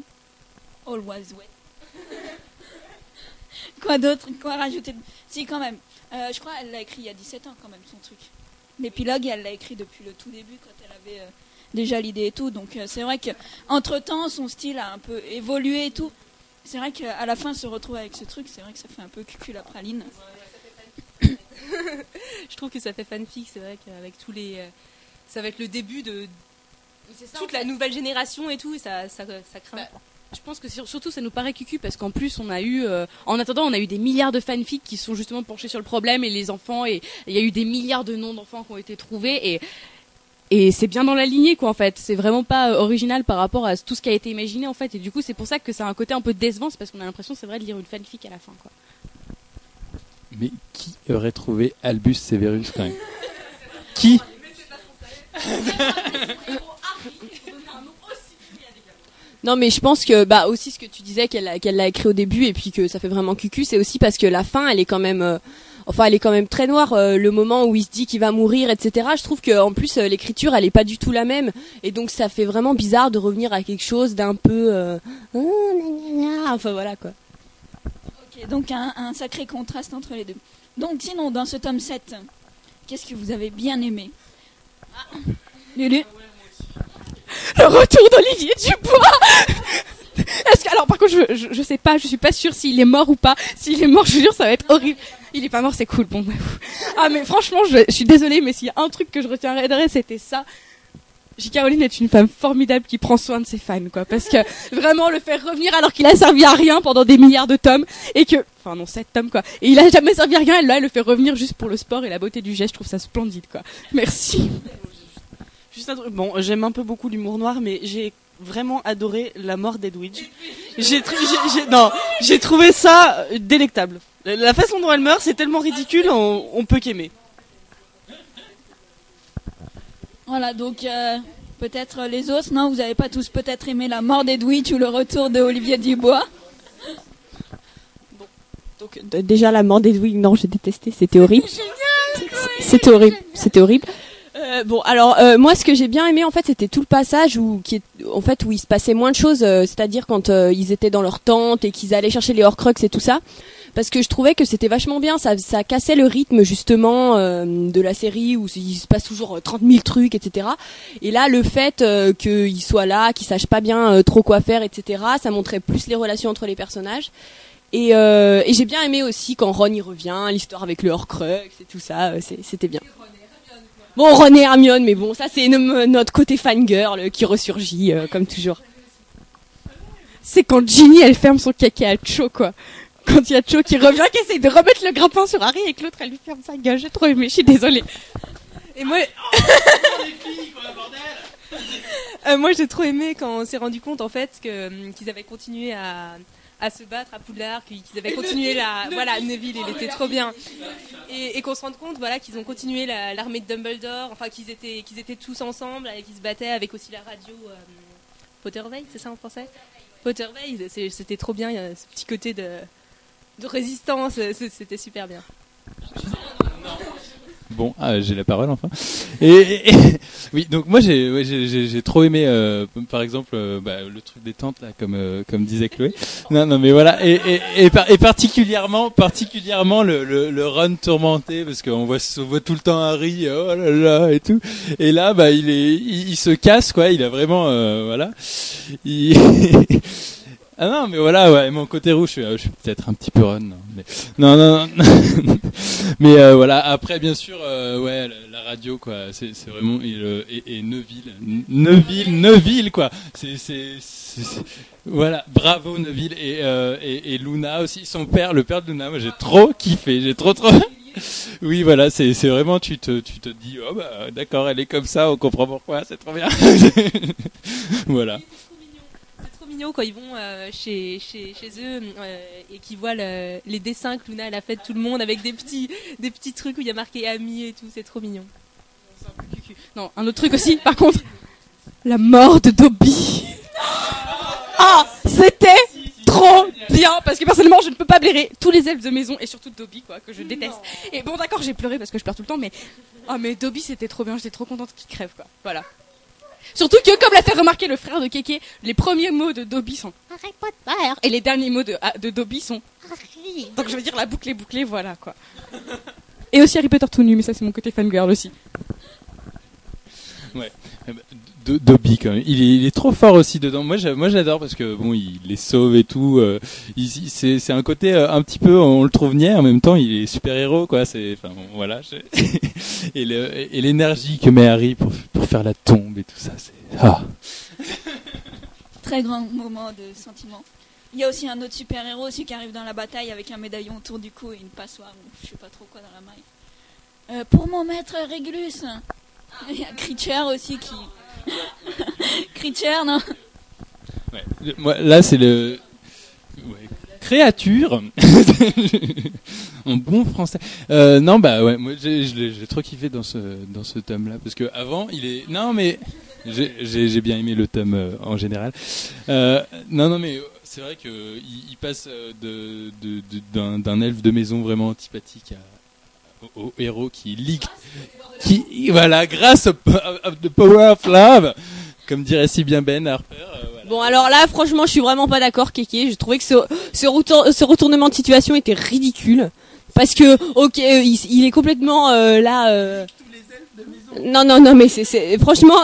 All was well. quoi d'autre Quoi rajouter Si, quand même. Euh, je crois qu'elle l'a écrit il y a 17 ans, quand même, son truc. L'épilogue, elle l'a écrit depuis le tout début, quand elle avait déjà l'idée et tout. Donc euh, c'est vrai que entre temps son style a un peu évolué et tout. C'est vrai qu'à la fin, se retrouver avec ce truc, c'est vrai que ça fait un peu cucul la praline. Je trouve que ça fait fanfic, c'est vrai qu'avec tous les. ça va être le début de toute la nouvelle génération et tout, et ça, ça, ça craint. Bah, Je pense que sur- surtout ça nous paraît cucu parce qu'en plus on a eu, euh, en attendant on a eu des milliards de fanfics qui sont justement penchés sur le problème et les enfants et il y a eu des milliards de noms d'enfants qui ont été trouvés et et c'est bien dans la lignée quoi en fait. C'est vraiment pas euh, original par rapport à tout ce qui a été imaginé en fait. Et du coup c'est pour ça que ça a un côté un peu décevant, c'est parce qu'on a l'impression c'est vrai de lire une fanfic à la fin quoi. Mais qui aurait trouvé Albus Severus quand même? Qui? Non, mais je pense que bah aussi ce que tu disais qu'elle a- qu'elle l'a écrit au début et puis que ça fait vraiment cucu, c'est aussi parce que la fin, elle est quand même, euh, enfin, elle est quand même très noire. euh, le moment où il se dit qu'il va mourir, etc. Je trouve que en plus euh, l'écriture, elle est pas du tout la même et donc ça fait vraiment bizarre de revenir à quelque chose d'un peu, euh, gna. enfin voilà quoi. Ok, donc un, un sacré contraste entre les deux. Donc sinon, dans ce tome 7, qu'est-ce que vous avez bien aimé? Ah, Lulu Le retour d'Olivier Dubois Que alors par contre je, je, sais pas, je suis pas sûre s'il est mort ou pas. S'il est mort, je jure ça va être horrible. Il est pas mort, c'est cool. Bon, bah, ah mais franchement, je, je suis désolée, mais s'il y a un truc que je retiendrai, c'était ça. J. Caroline est une femme formidable qui prend soin de ses fans, quoi. Parce que vraiment le faire revenir alors qu'il a servi à rien pendant des milliards de tomes et que, enfin non, sept tomes quoi. Et il a jamais servi à rien. Et là, elle le fait revenir juste pour le sport et la beauté du geste. Je trouve ça splendide, quoi. Merci. Juste un truc. Bon, j'aime un peu beaucoup l'humour noir, mais j'ai vraiment adoré la mort d'Edwidge. J'ai, non, trouvé ça euh, délectable. La- façon dont elle meurt, c'est tellement ridicule, on, on peut qu'aimer. Voilà, donc euh, peut-être les autres, non, vous avez pas tous peut-être aimé la mort d'Edwidge ou le retour de Olivier Dubois? Donc déjà la mort d'Edwin, non, j'ai détesté, c'était horrible. C'était horrible, c'était horrible. Euh, bon, alors euh, moi, ce que j'ai bien aimé, en fait, c'était tout le passage où, qui est, en fait, où il se passait moins de choses, euh, c'est-à-dire quand euh, ils étaient dans leur tente et qu'ils allaient chercher les Horcruxes et tout ça, parce que je trouvais que c'était vachement bien, ça, ça cassait le rythme justement euh, de la série où il se passe toujours euh, 30 000 trucs, etc. Et là, le fait euh, qu'il soit là, qu'il sache pas bien euh, trop quoi faire, etc., ça montrait plus les relations entre les personnages. Et, euh, et j'ai bien aimé aussi quand Ron y revient, l'histoire avec le Horcrux et tout ça, euh, c'était bien. Bon, Ron et Hermione, mais bon, ça c'est no- notre côté fangirl euh, qui ressurgit, euh, comme toujours. c'est quand Ginny elle ferme son caca à Cho quoi. Quand il y a Cho qui revient, qui essaye de remettre le grappin sur Harry et que l'autre elle lui ferme sa gueule. J'ai trop aimé, je suis désolée. Et moi, Euh, moi j'ai trop aimé quand on s'est rendu compte en fait que qu'ils avaient continué à à se battre à Poudlard, qu'ils avaient continué la voilà Neville, il était trop bien. Et, et qu'on se rende compte voilà qu'ils ont continué la- l'armée de Dumbledore, enfin qu'ils étaient qu'ils étaient tous ensemble et qu'ils se battaient avec aussi la radio euh, Potterveil, c'est ça en français? Potterveil, c'était trop bien, il y a ce petit côté de de résistance, c'était super bien. Bon, ah, j'ai la parole enfin. Et, et- oui, donc moi j'ai ouais, j'ai- j'ai trop aimé euh, par exemple euh, bah, le truc des tentes là comme euh, comme disait Chloé. Non non mais voilà et et, et, et particulièrement particulièrement le le, le run tourmenté parce qu'on voit on voit tout le temps Harry oh là là et tout et là bah il est il, il se casse quoi, il a vraiment euh, voilà. Il- Ah non, mais voilà, ouais, mon côté rouge, je suis, suis peut-être un petit peu run. non, Mais, non, non, non. mais euh, voilà, après, bien sûr, euh, ouais, la, radio, quoi, c'est vraiment. Et, le- et, Neuville, Neuville, Neuville, quoi. C'est. Voilà, bravo Neuville et, euh, et, et Luna aussi, son père, le père de Luna, moi j'ai trop kiffé, j'ai trop trop. Oui, voilà, c'est vraiment, tu te, tu te dis, oh bah d'accord, elle est comme ça, on comprend pourquoi, c'est trop bien. voilà. Mignon quand ils vont euh, chez, chez, chez eux euh, et qu'ils voient le- les dessins que Luna elle a fait de tout le monde avec des petits, des petits trucs où il y a marqué ami et tout, c'est trop mignon. Non, un autre truc aussi, par contre, la mort de Dobby. Ah, c'était trop bien parce que personnellement je ne peux pas blairer tous les elfes de maison et surtout Dobby quoi que je déteste. Et bon d'accord j'ai pleuré parce que je pleure tout le temps mais ah mais Dobby c'était trop bien j'étais trop contente qu'il crève quoi voilà. Surtout que comme l'a fait remarquer le frère de Kéké les premiers mots de Dobby sont Harry Potter et les derniers mots de, ah, Dobby sont Harry. Donc je veux dire la boucle est bouclée voilà quoi. Et aussi Harry Potter tout nu mais ça c'est mon côté fangirl aussi. Ouais. Do- Dobby quand même. Il est, il est trop fort aussi dedans. Moi, moi j'adore parce que bon, il les sauve et tout. euh, c'est, c'est un côté euh, un petit peu, on le trouve niais. En même temps, il est super héros quoi. C'est, enfin bon, voilà. je- et, le, et l'énergie que met Harry pour, pour faire la tombe et tout ça, c'est ah. Très grand moment de sentiment. Il y a aussi un autre super-héros aussi qui arrive dans la bataille avec un médaillon autour du cou et une passoire ou je sais pas trop quoi dans la maille. Euh, pour mon maître Régulus. Il y a Creature aussi qui. Creature, non Moi, là, c'est le. Créature. en bon français. Euh, non, bah ouais, moi j'ai trop kiffé dans ce, dans ce tome-là. Parce que avant, il est. Non, mais. J'ai bien aimé le tome euh, en général. Euh, non, non, mais c'est vrai qu'il il passe de- de- de- d'un d'un elfe de maison vraiment antipathique à, au, héros qui lit. Qui, voilà, grâce au power of love, comme dirait si bien Ben Harper. euh. Bon, alors là, franchement, je suis vraiment pas d'accord, Kéké. J'ai trouvé que ce, ce, retour- ce retournement de situation était ridicule. Parce que, ok, euh, il, est complètement euh, là. Non, non, non, mais c'est, franchement,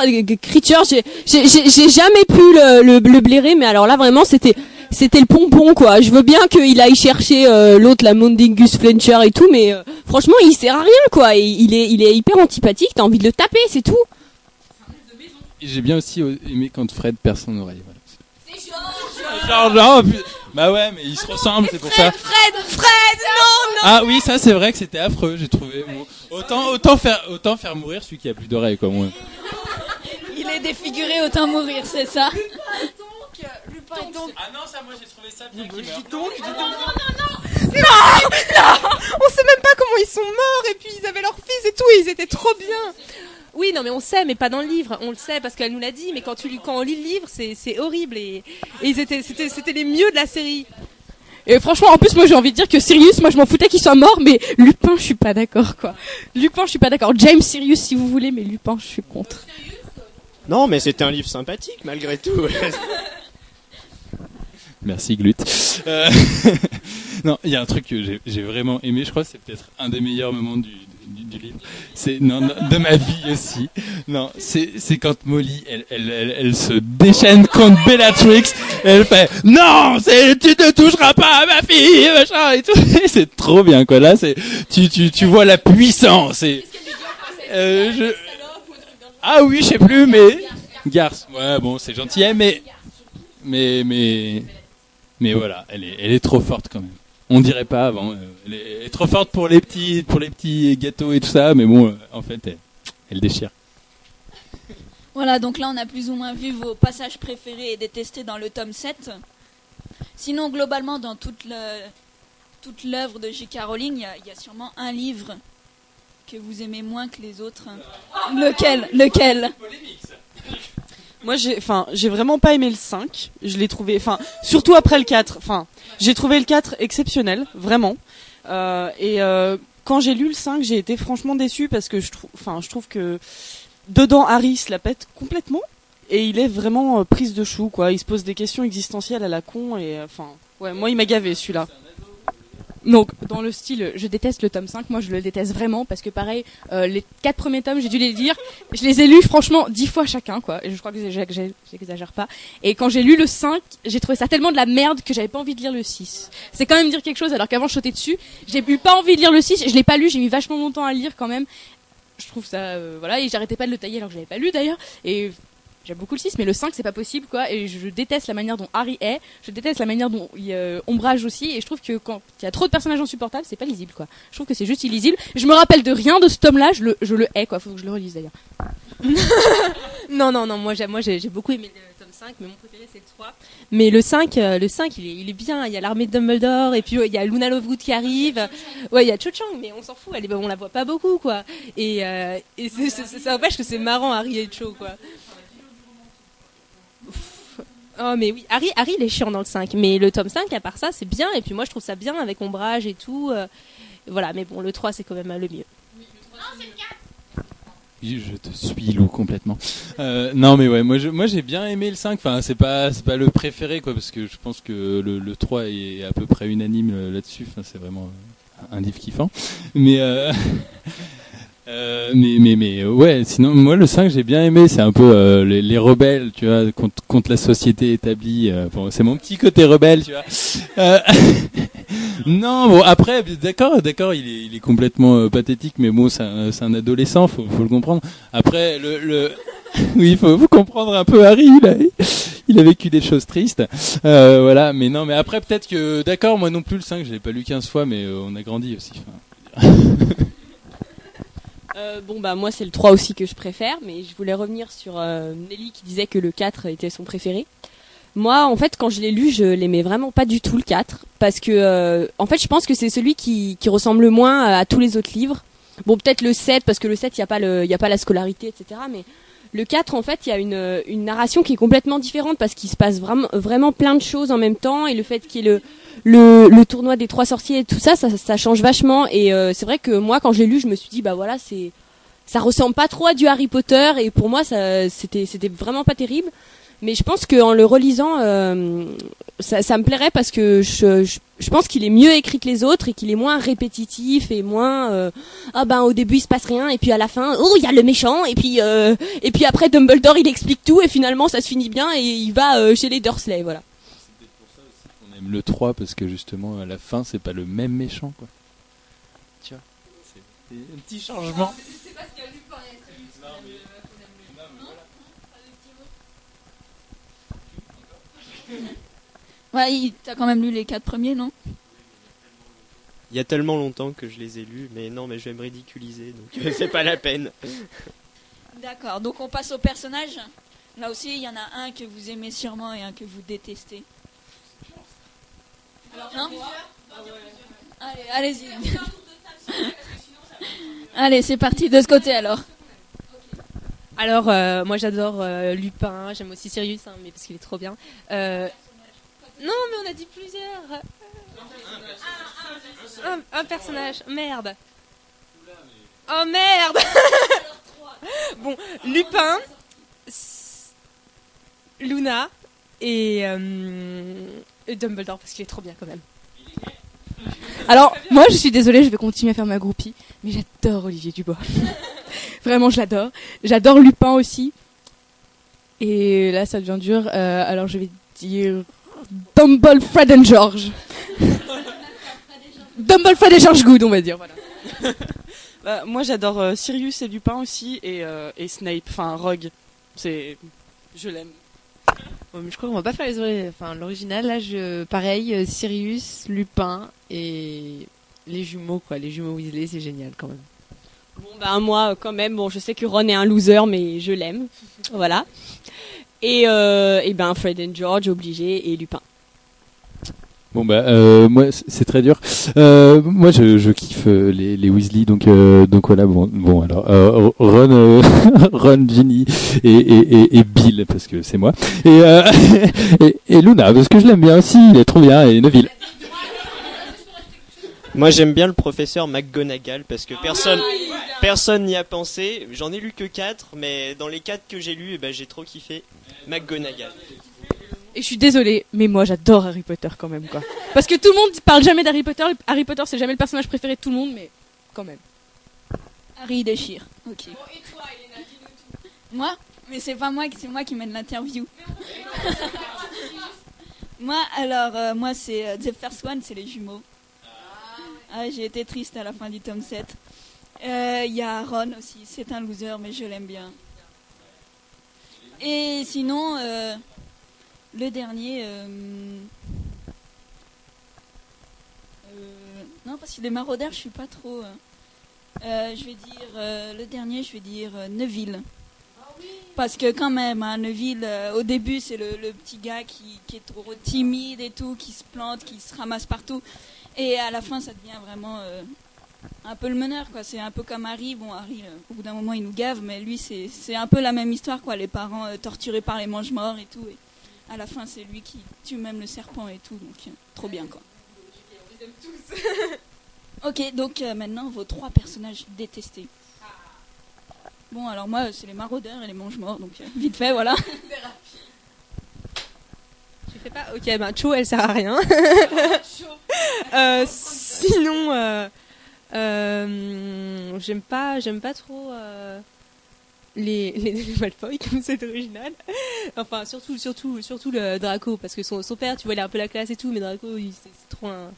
Creature, j'ai jamais pu le, le, le blairer, mais alors là, vraiment, c'était, c'était le pompon, quoi. Je veux bien qu'il aille chercher euh, l'autre, la Mondingus Fletcher et tout, mais euh, franchement, il sert à rien, quoi. Et il est, il est hyper antipathique. T'as envie de le taper, c'est tout. Et J'ai bien aussi aimé quand Fred perd son oreille. Voilà. Genre, genre, pu- bah ouais, mais ils se ressemblent, c'est pour ça. Fred, Fred, non, non. Ah oui, ça c'est vrai que c'était affreux, j'ai trouvé. Bon, autant, autant faire, autant faire mourir celui qui a plus d'oreilles, quoi. Moi. Il est défiguré, autant mourir, c'est ça Ah non, ça, moi j'ai trouvé ça bien. Non, on sait même pas comment ils sont morts et puis ils avaient leur fils et tout et ils étaient trop bien. Oui, non, mais on sait, mais pas dans le livre. On le sait parce qu'elle nous l'a dit, mais quand tu quand on lit le livre, c'est c'est horrible et, et ils étaient c'était c'était les mieux de la série. Et franchement, en plus, moi j'ai envie de dire que Sirius, moi je m'en foutais qu'il soit mort, mais Lupin, je suis pas d'accord quoi. Lupin, je suis pas d'accord. James Sirius si vous voulez, mais Lupin, je suis contre. Non, mais c'était un livre sympathique malgré tout. Merci Glut. Euh, non, il y a un truc que j'ai- j'ai vraiment aimé, je crois, que c'est peut-être un des meilleurs moments du, du, du livre. C'est non, non, de ma vie aussi. Non, c'est c'est quand Molly, elle, elle, elle, elle se déchaîne contre Bellatrix. Elle fait non, c'est tu ne toucheras pas à ma fille, machin et tout. C'est trop bien quoi. Là, c'est tu tu tu vois la puissance. Et, euh, je... Ah oui, je sais plus, mais garce. Ouais, bon, c'est gentil, hein, mais mais mais mais voilà, elle est, elle est trop forte quand même. On dirait pas avant. euh, Elle est, elle est trop forte pour les petits, pour les petits gâteaux et tout ça, mais bon, euh, en fait, elle, elle déchire. Voilà, donc là on a plus ou moins vu vos passages préférés et détestés dans le tome 7. Sinon, globalement, dans toute le- toute l'œuvre de J.K. Rowling, il y, a- il y a sûrement un livre que vous aimez moins que les autres. Lequel? Lequel? Moi, j'ai, enfin, j'ai vraiment pas aimé le 5. Je l'ai trouvé, enfin, surtout après le 4. Enfin, j'ai trouvé le 4 exceptionnel, vraiment. Euh, et euh, quand j'ai lu le 5, j'ai été franchement déçue parce que je trouve, enfin, je trouve que dedans Harry se la pète complètement et il est vraiment euh, prise de chou, quoi. Il se pose des questions existentielles à la con et, euh, enfin, ouais, moi, il m'a gavé celui-là. Donc, dans le style, je déteste le tome 5, moi je le déteste vraiment parce que pareil, euh, les quatre premiers tomes, j'ai dû les lire, je les ai lus franchement dix fois chacun, quoi, et je crois que j'exagère pas. Et quand j'ai lu le 5, j'ai trouvé ça tellement de la merde que j'avais pas envie de lire le 6. C'est quand même dire quelque chose, alors qu'avant je sautais dessus, j'ai eu pas envie de lire le 6, je l'ai pas lu, j'ai mis vachement longtemps à lire quand même. Je trouve ça, euh, voilà, et j'arrêtais pas de le tailler alors que je l'avais pas lu d'ailleurs, et J'aime beaucoup le 6, mais le 5, c'est pas possible, quoi. Et je déteste la manière dont Harry est. Je déteste la manière dont il euh, ombrage aussi. Et je trouve que quand il y a trop de personnages insupportables, c'est pas lisible, quoi. Je trouve que c'est juste illisible. Je me rappelle de rien de ce tome-là. Je le, je le hais, quoi. Faut que je le relise d'ailleurs. non, non, non, moi j'ai, moi, beaucoup aimé le tome 5, mais mon préféré c'est le 3. Mais le 5, euh, le 5 il, est, il est bien. Il y a l'armée de Dumbledore, et puis il y a Luna Lovegood qui arrive. Ouais, il y a Cho Chang, mais on s'en fout, elle on la voit pas beaucoup, quoi. Et, euh, et ça empêche que c'est marrant, Harry et Cho, quoi. Oh mais oui, Harry, Harry il est chiant dans le 5, mais le tome 5 à part ça c'est bien, et puis moi je trouve ça bien avec ombrage et tout. euh, voilà, mais bon le 3 c'est quand même euh, le mieux. Oui, je te suis Lou complètement. Euh, non mais ouais, moi je, moi j'ai bien aimé le 5. Enfin, c'est pas c'est pas le préféré quoi parce que je pense que le, le 3 est à peu près unanime là-dessus. Enfin, c'est vraiment un livre kiffant. Mais euh, mais mais mais euh, ouais, sinon moi le 5 j'ai bien aimé, c'est un peu euh, les, les rebelles, tu vois, contre contre la société établie. bon, c'est mon petit côté rebelle, tu vois. Non, bon après, d'accord, d'accord, il est, complètement pathétique, mais bon, c'est un, adolescent, faut, faut le comprendre. Après, le, le... oui, faut, faut comprendre un peu Harry, il a, vécu des choses tristes, voilà. Mais non, mais après peut-être que, d'accord, moi non plus le 5, je l'ai pas lu 15 fois, mais on a grandi aussi. enfin. Euh, bon, bah, moi, c'est le 3 aussi que je préfère, mais je voulais revenir sur euh, Nelly qui disait que le 4 était son préféré. Moi, en fait, quand je l'ai lu, je l'aimais vraiment pas du tout le 4, parce que, euh, en fait, je pense que c'est celui qui, qui ressemble le moins à, tous les autres livres. Bon, peut-être le 7, parce que le 7, il n'y a, pas a pas la scolarité, etc. Mais le 4, en fait, il y a une, une narration qui est complètement différente, parce qu'il se passe vraiment, plein de choses en même temps, et le fait qu'il y ait le, le, tournoi des trois sorciers et tout ça, ça, change vachement. Et euh, c'est vrai que moi, quand je l'ai lu, je me suis dit, bah voilà, c'est ça ressemble pas trop à du Harry Potter et pour moi c'était vraiment pas terrible mais je pense qu'en le relisant euh, ça, ça me plairait parce que je, je, je pense qu'il est mieux écrit que les autres et qu'il est moins répétitif et moins euh, ah ben au début il se passe rien et puis à la fin oh il y a le méchant et puis euh, et puis après Dumbledore il explique tout et finalement ça se finit bien et il va euh, chez les Dursley voilà On aime le 3 parce que justement à la fin c'est pas le même méchant quoi. Tu vois, c'est un petit changement. Ouais, t'as quand même lu les quatre premiers, non? Il y a tellement longtemps que je les ai lus, mais non, mais je vais me ridiculiser, donc euh, c'est pas la peine. D'accord, donc on passe aux personnages. Là aussi, il y en a un que vous aimez sûrement et un que vous détestez. Non? Allez, allez-y. Allez, c'est parti de ce côté alors. Alors, euh, moi j'adore euh, Lupin, j'aime aussi Sirius, hein, mais parce qu'il est trop bien. Euh, Non, mais on a dit plusieurs. Un, un personnage, merde. Oh merde Bon, Lupin, Luna et Dumbledore, parce qu'il est trop bien quand même. Alors, moi, je suis désolée, je vais continuer à faire ma groupie, mais j'adore Olivier Dubois. Vraiment, je l'adore. J'adore Lupin aussi. Et là, ça devient dur. Euh, alors, je vais dire Dumble Fred and George. Dumble Fred et George Good, on va dire. Voilà. Bah, moi, j'adore euh, Sirius et Lupin aussi, et, euh, et Snape, enfin Rogue. C'est, je l'aime. Bon, mais je crois qu'on va pas faire les enfin l'original là je pareil euh, Sirius, Lupin et les jumeaux quoi, les jumeaux Weasley, c'est génial quand même. Bon ben moi quand même bon je sais que Ron est un loser mais je l'aime. Voilà. Et euh, et ben Fred and George obligé et Lupin. Bon bah euh, moi c'est très dur. Euh, moi je, je kiffe euh, les, les Weasley donc euh, donc voilà bon bon alors euh, Ron euh, Ron Ginny et, et, et, et Bill parce que c'est moi. Et, euh, et et Luna parce que je l'aime bien aussi il est trop bien et Neville. Moi, j'aime bien le professeur McGonagall parce que personne, personne n'y a pensé. J'en ai lu que 4, mais dans les 4 que j'ai lus, eh ben, j'ai trop kiffé McGonagall. Et je suis désolée, mais moi, j'adore Harry Potter quand même, quoi. Parce que tout le monde parle jamais d'Harry Potter. Harry Potter, c'est jamais le personnage préféré de tout le monde, mais quand même. Harry déchire. Ok. Moi Mais c'est pas moi, qui- c'est moi qui mène l'interview. moi, alors, euh, moi, c'est euh, The First One, c'est les jumeaux. Ah, j'ai été triste à la fin du tome 7. Euh, Il y a Ron aussi, c'est un loser, mais je l'aime bien. Et sinon, euh, le dernier. euh, euh, non, parce que les maraudeurs, je suis pas trop. euh, euh, je vais dire euh, le dernier, je vais dire euh, Neville. Parce que quand même, hein, Neville, euh, au début, c'est le, petit gars qui, qui est trop timide et tout, qui se plante, qui se ramasse partout. Et à la fin, ça devient vraiment euh, un peu le meneur, quoi. C'est un peu comme Harry. Bon, Harry, euh, au bout d'un moment, il nous gave, mais lui, c'est un peu la même histoire, quoi. Les parents euh, torturés par les mange-morts et tout. Et à la fin, c'est lui qui tue même le serpent et tout. Donc, euh, trop bien, quoi. Ok, donc maintenant vos trois personnages détestés. Bon, alors moi, c'est les maraudeurs et les mange-morts, donc vite fait, voilà. Tu fais pas Ok, ben Cho, elle sert à rien. Sinon, euh, j'aime pas, j'aime pas trop euh, les, les, Malfoy comme c'est original. Enfin, surtout, surtout, surtout le Draco, parce que son, son père, tu vois, il a un peu la classe et tout, mais Draco, c'est trop un,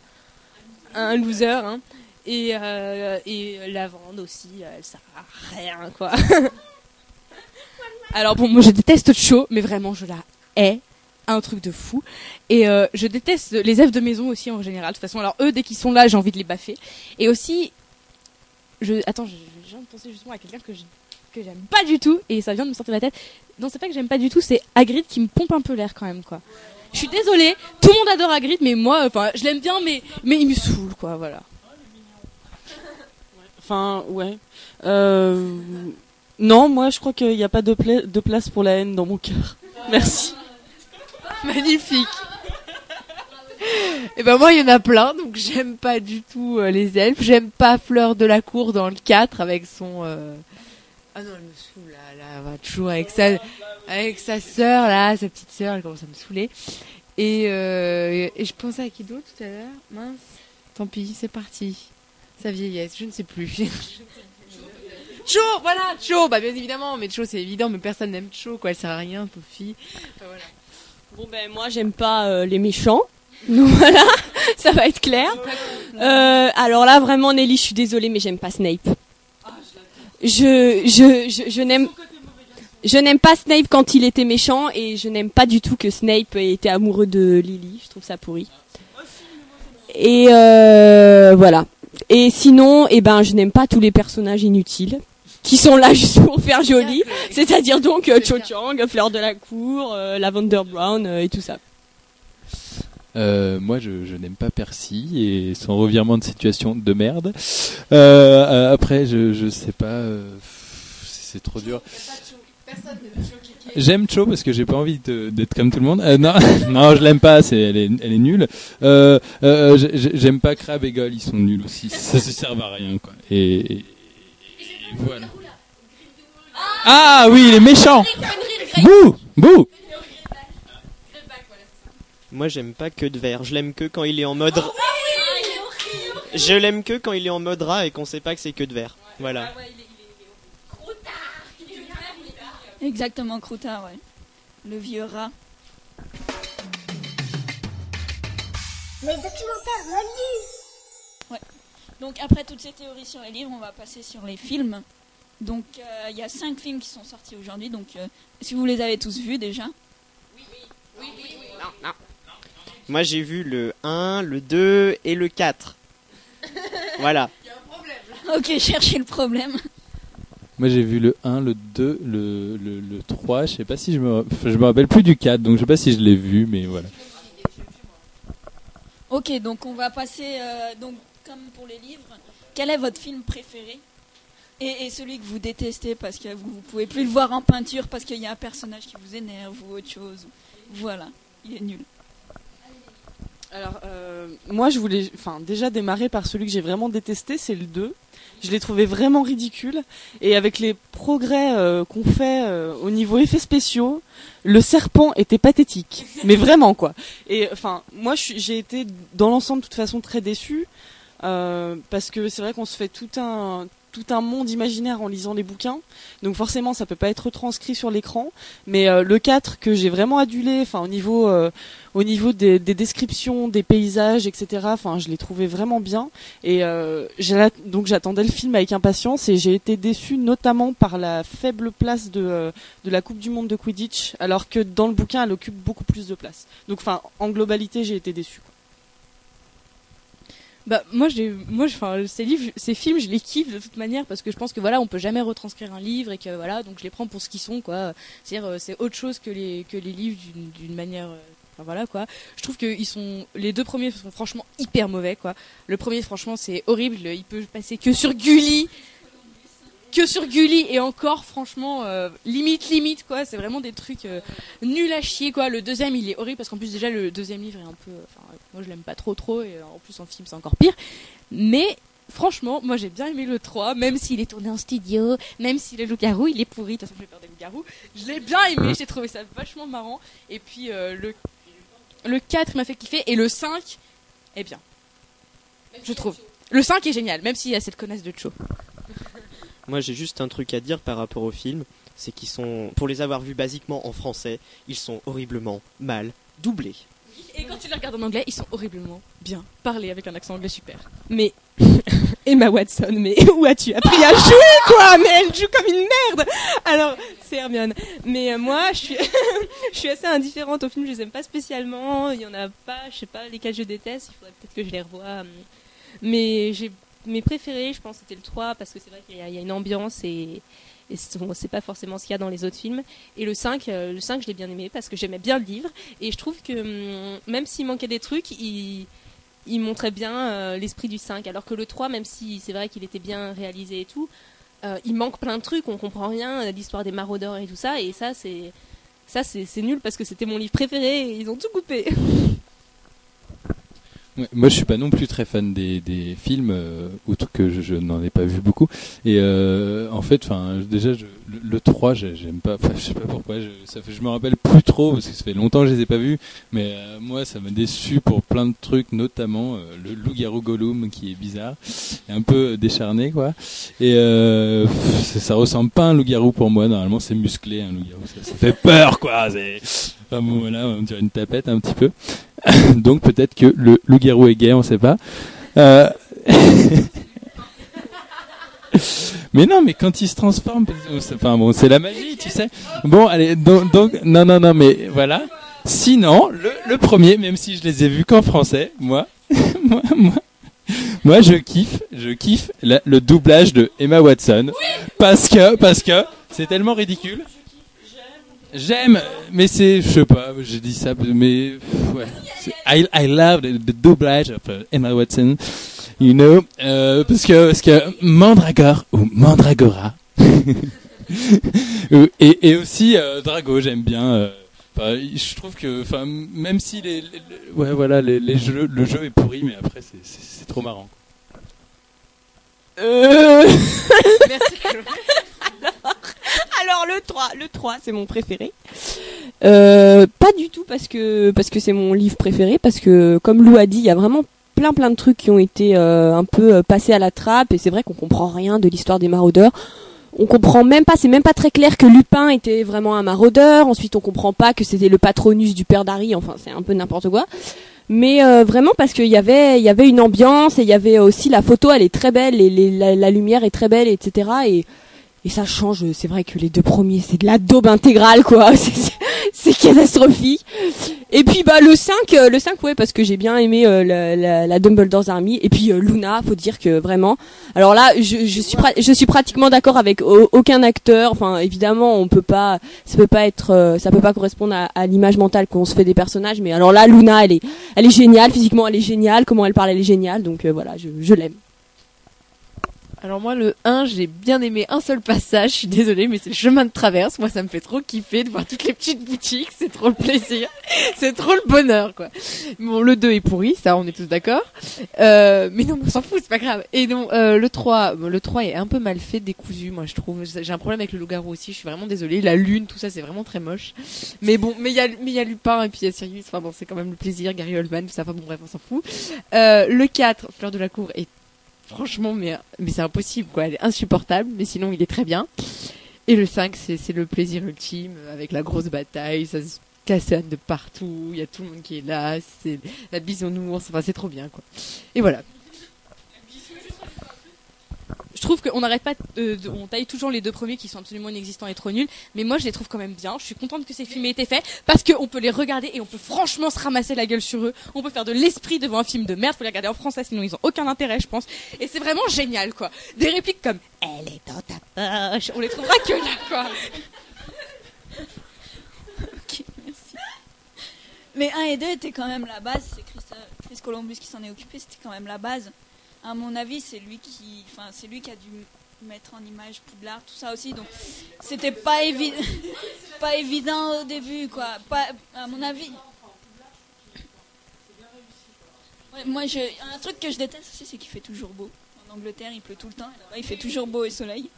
un loser. Hein. Et, euh, et Lavande aussi, elle sert à rien, quoi. Alors bon, moi je déteste Cho, mais vraiment je la hais. Un truc de fou. Et euh, je déteste les elfes de maison aussi en général. De toute façon, alors eux, dès qu'ils sont là, j'ai envie de les baffer. Et aussi, je, attends, je, je viens de penser justement à quelqu'un que que j'aime pas du tout et ça vient de me sortir de la tête. Non, c'est pas que j'aime pas du tout, c'est Hagrid qui me pompe un peu l'air quand même, quoi. Je suis désolée, tout le monde adore Hagrid, mais moi, enfin, je l'aime bien, mais, mais il me saoule, quoi, voilà. Enfin, ouais. Euh, Non, moi, je crois qu'il n'y a pas de, de place pour la haine dans mon cœur. Merci. Magnifique. Et ben moi il y en a plein donc j'aime pas du tout euh, les elfes, j'aime pas Fleur de la cour dans le 4 avec son euh, Ah non, elle me saoule là, là elle va toujours avec sa avec sa sœur là, sa petite sœur, elle commence à me saouler. Et euh, et je pensais à qui tout à l'heure? Mince. Tant pis, c'est parti. Sa vieillesse, je ne sais plus. Cho, voilà, Cho, bah bien évidemment, mais Cho c'est évident, mais personne n'aime Cho, quoi, elle sert à rien, pauvre. Enfin, voilà. Bon ben moi j'aime pas euh, les méchants. Voilà, ça va être clair. Euh, alors là vraiment Nelly, je suis désolée mais j'aime pas Snape. Je je je, je n'aime je n'aime pas Snape quand il était méchant et je n'aime pas du tout que Snape ait été amoureux de Lily. Je trouve ça pourri. Et euh, voilà. Et sinon, eh ben, je n'aime pas tous les personnages inutiles qui sont là juste pour faire joli. C'est-à-dire donc euh, Cho Chang, Fleur de la Cour, euh, Lavender Brown euh, et tout ça. Euh, moi, je, je n'aime pas Percy et son revirement de situation de merde. Euh, euh, après, je, je sais pas, euh, c'est trop dur. J'aime Cho parce que j'ai pas envie de- d'être comme tout le monde. Euh, non, non, je l'aime pas. C'est, elle est, elle est nulle. Euh, euh, j'ai- j'aime pas Crab et Goyle, ils sont nuls aussi. Ça se sert à rien, quoi. Et voilà. Ah oui, les méchants. Bouh, bouh. Moi, j'aime pas que de verre. Je l'aime que quand il est en mode. Je l'aime que quand il est en mode rat et qu'on sait pas que c'est que de verre. Voilà. Exactement, Croutard, ouais. Le vieux rat. Les documentaires. Donc après toutes ces théories sur les livres, on va passer sur les films. Donc euh, il y a cinq films qui sont sortis aujourd'hui. Donc euh, si vous les avez tous vus déjà. Moi, j'ai vu le 1, le 2 et le 4. Voilà. Ok, cherchez le problème. Moi j'ai vu le 1, le 2, le, le, le 3, je sais pas si je me, enfin, je me rappelle plus du 4, donc je sais pas si je l'ai vu, mais voilà. Ok, donc on va passer, euh, donc comme pour les livres, quel est votre film préféré? Et, celui que vous détestez parce que vous, vous pouvez plus le voir en peinture parce qu'il y a un personnage qui vous énerve ou autre chose. Voilà, il est nul. Alors, euh, moi, je voulais enfin, déjà démarrer par celui que j'ai vraiment détesté, c'est le 2. Je l'ai trouvé vraiment ridicule. Et avec les progrès euh, qu'on fait euh, au niveau effets spéciaux, le serpent était pathétique. Mais vraiment, quoi. Et enfin, moi, j'ai été dans l'ensemble, de toute façon, très déçue. Euh, parce que c'est vrai qu'on se fait tout un tout un monde imaginaire en lisant les bouquins. Donc forcément, ça peut pas être retranscrit sur l'écran. Mais euh, le 4 que j'ai vraiment adulé, enfin au niveau euh, au niveau des, des descriptions, des paysages, etc. Enfin, je l'ai trouvé vraiment bien. Et donc j'attendais le film avec impatience et j'ai été déçue notamment par la faible place de de la Coupe du Monde de Quidditch, alors que dans le bouquin, elle occupe beaucoup plus de place. Donc, en globalité, j'ai été déçue. Bah moi j'ai moi enfin ces livres ces films je les kiffe de toute manière parce que je pense que voilà on peut jamais retranscrire un livre et que voilà donc je les prends pour ce qu'ils sont quoi. C'est-à-dire euh, c'est autre chose que les que les livres d'une d'une manière euh, enfin voilà quoi. Je trouve que ils sont les deux premiers sont franchement hyper mauvais quoi. Le premier franchement c'est horrible. Il peut passer que sur Gulli que sur Gulli. Et encore franchement euh, limite limite quoi. C'est vraiment des trucs euh, nuls à chier quoi. Le deuxième il est horrible parce qu'en plus déjà le deuxième livre est un peu enfin moi je l'aime pas trop trop. Et en plus en film c'est encore pire. Mais franchement moi j'ai bien aimé le 3 même s'il est tourné en studio même si le loup-garou il est pourri. De toute façon j'ai peur des loups-garous je l'ai bien aimé. J'ai trouvé ça vachement marrant. Et puis euh, le le 4 m'a fait kiffer. Et le 5 est bien je trouve. Le 5 est génial même s'il y a cette connasse de Cho Moi, j'ai juste un truc à dire par rapport au film, c'est qu'ils sont, pour les avoir vus basiquement en français, ils sont horriblement mal doublés. et quand tu les regardes en anglais ils sont horriblement bien parlés avec un accent anglais super Mais Emma Watson, mais où as-tu appris à jouer quoi? Mais elle joue comme une merde. Alors c'est Hermione. Mais euh, moi, je suis, je suis assez indifférente aux films. Je les aime pas spécialement. Il y en a pas, je sais pas lesquels je déteste. Il faudrait peut-être que je les revoie. Mais j'ai mes préférés, je pense, c'était le 3 parce que c'est vrai qu'il y, y a une ambiance et, et c'est pas forcément ce qu'il y a dans les autres films. Et le 5, euh, le 5 je l'ai bien aimé parce que j'aimais bien le livre et je trouve que hum, même s'il manquait des trucs, il, montrait bien euh, l'esprit du 5. Alors que le 3, même si c'est vrai qu'il était bien réalisé et tout, euh, il manque plein de trucs, on comprend rien, l'histoire des maraudeurs et tout ça, et ça c'est ça c'est nul parce que c'était mon livre préféré et ils ont tout coupé. Moi, je suis pas non plus très fan des, des films, euh, outre que je, je n'en ai pas vu beaucoup. Et euh, en fait, enfin, déjà, je, le, le 3, j'ai- j'aime pas. Je sais pas pourquoi. Je, ça fait, je me rappelle plus trop parce que ça fait longtemps que je les ai pas vus. Mais euh, moi, ça m'a déçu pour plein de trucs, notamment euh, le loup-garou Gollum qui est bizarre, un peu décharné, quoi. Et euh, pff, ça, ressemble pas à un loup-garou pour moi. Normalement, c'est musclé, un loup-garou. Ça, fait peur, quoi. Enfin bon, voilà, on dirait une tapette un petit peu. Donc peut-être que le loup-garou est gay, on sait pas. Euh, mais non, mais quand il se transforme, c'est- enfin bon, c'est la magie, tu sais. Bon, allez, donc, donc- non, non, non, mais voilà. Sinon, le, le premier, même si je les ai vus qu'en français, moi, moi, moi, moi, je kiffe, je kiffe la- le doublage de Emma Watson, parce que, parce que c'est tellement ridicule. J'aime, mais c'est, je sais pas, j'ai dit ça, mais pff, ouais. C'est- I, I love the, the doublage of uh, Emma Watson, you know, euh, parce que parce que Mandragore ou Mandragora, et, et aussi euh, Drago, j'aime bien. euh, enfin, je trouve que, enfin, même si les, les- les- ouais, voilà, les, les jeux, le jeu est pourri, mais après c'est trop marrant. Euh... Merci. alors, le 3, le 3, c'est mon préféré. Euh, pas du tout parce que parce que c'est mon livre préféré parce que comme Lou a dit, il y a vraiment plein plein de trucs qui ont été euh, un peu euh, passés à la trappe et c'est vrai qu'on comprend rien de l'histoire des maraudeurs. On comprend même pas, c'est même pas très clair que Lupin était vraiment un maraudeur. Ensuite, on comprend pas que c'était le patronus du père d'Harry. Enfin, c'est un peu n'importe quoi. Mais euh, vraiment parce qu'il y avait il y avait une ambiance et il y avait aussi la photo, elle est très belle, et la, la lumière est très belle, etc. Et et ça change. C'est vrai que les deux premiers, c'est de la daube intégrale, quoi. C'est- catastrophique. Et puis bah le 5, euh, le 5 ouais parce que j'ai bien aimé euh, la, la, la Dumbledore's Army et puis euh, Luna, faut dire que vraiment. Alors là, je, je suis je suis pratiquement d'accord avec au- aucun acteur. Enfin évidemment, on peut pas, ça peut pas être, euh, ça peut pas correspondre à, à l'image mentale qu'on se fait des personnages. Mais alors là, Luna, elle est, elle est géniale physiquement, elle est géniale. Comment elle parle, elle est géniale. Donc euh, voilà, je, je l'aime. Alors moi le 1 j'ai bien aimé un seul passage, je suis désolée mais c'est le chemin de traverse, moi ça me fait trop kiffer de voir toutes les petites boutiques, c'est trop le plaisir, c'est trop le bonheur quoi. Bon le 2 est pourri, ça on est tous d'accord, euh, mais non on s'en fout c'est pas grave. Et donc euh, le 3, bon, le 3 est un peu mal fait, décousu moi je trouve, j'ai un problème avec le loup-garou aussi, je suis vraiment désolée, la lune tout ça c'est vraiment très moche. Mais bon, mais il y a mais y a Lupin et puis y a Sirius, enfin bon c'est quand même le plaisir, Gary Oldman tout ça, enfin bon bref on s'en fout. Euh, le 4, Fleur de la Cour est franchement, mais, c'est impossible, quoi. Elle est insupportable, mais sinon, il est très bien. Et le 5, c'est le plaisir ultime, avec la grosse bataille, ça se cassonne de partout, il y a tout le monde qui est là, c'est la bisounours, enfin, c'est trop bien, quoi. Et voilà. Je trouve qu'on n'arrête pas, on taille toujours les deux premiers qui sont absolument inexistants et trop nuls, mais moi je les trouve quand même bien. Je suis contente que ces films aient été faits parce qu'on peut les regarder et on peut franchement se ramasser la gueule sur eux. On peut faire de l'esprit devant un film de merde, faut les regarder en français sinon ils ont aucun intérêt, je pense. Et c'est vraiment génial quoi. Des répliques comme Elle est dans ta poche, on les trouvera que là quoi. Ok, merci. Mais 1 et 2 étaient quand même la base, c'est Chris, euh, Chris Columbus qui s'en est occupé, c'était quand même la base. À mon avis, c'est lui qui, enfin, c'est lui qui a dû mettre en image Poudlard, tout ça aussi, donc c'était pas évident, pas évident au début, quoi. Pas, à mon avis. Ouais, moi, je, un truc que je déteste aussi, c'est qu'il fait toujours beau. En Angleterre, il pleut tout le temps, et là-bas, il fait toujours beau et soleil.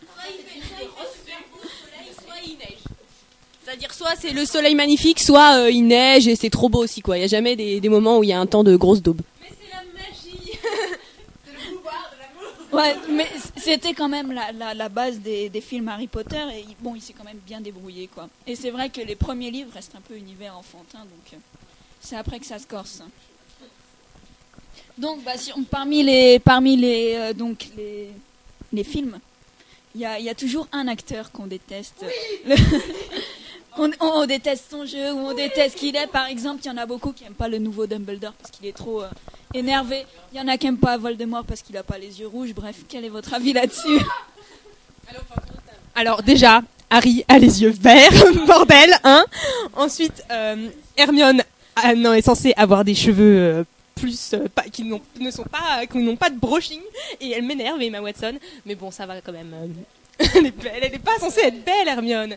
C'est-à-dire soit c'est le soleil magnifique, soit euh, il neige et c'est trop beau aussi quoi. Il y a jamais des, des moments où il y a un temps de grosse daube. Ouais, mais c'était quand même la, la, la base des, des films Harry Potter et il- bon, il s'est quand même bien débrouillé quoi. Et c'est vrai que les premiers livres restent un peu univers enfantin, donc euh, c'est après que ça se corse. Donc, bah, si on- parmi les parmi les euh, donc les les films, il y a, y a toujours un acteur qu'on déteste. Le- On, déteste son jeu ou on déteste qui il est. Par exemple, il y en a beaucoup qui aiment pas le nouveau Dumbledore parce qu'il est trop euh, énervé. Il y en a qui aiment pas Voldemort parce qu'il a pas les yeux rouges. Bref, quel est votre avis là-dessus? Alors déjà, Harry a les yeux verts, bordel, hein. Ensuite, euh, Hermione ah, non, est censée avoir des cheveux euh, plus pas, qui n'ont- ne sont pas qui n'ont pas de brushing et elle m'énerve Emma Watson. Mais bon, ça va quand même. Elle est belle, elle n'est pas censée être belle Hermione.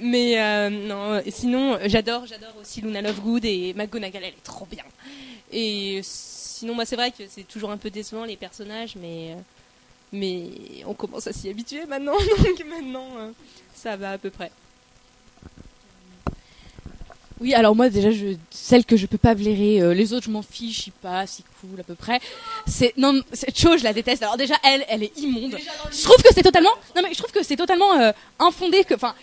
Mais euh, non, sinon j'adore j'adore aussi Luna Lovegood et McGonagall, elle est trop bien. Et sinon c'est vrai que c'est toujours un peu décevant les personnages mais euh, mais on commence à s'y habituer maintenant donc maintenant euh, ça va à peu près. Oui, alors moi déjà, je, celle que je peux pas blairer, euh, les autres je m'en fiche, je suis pas si cool à peu près. C'est non, cette chose je la déteste. Alors déjà elle, elle est immonde. Je trouve que c'est totalement, non mais je trouve que c'est totalement euh, infondé que, enfin,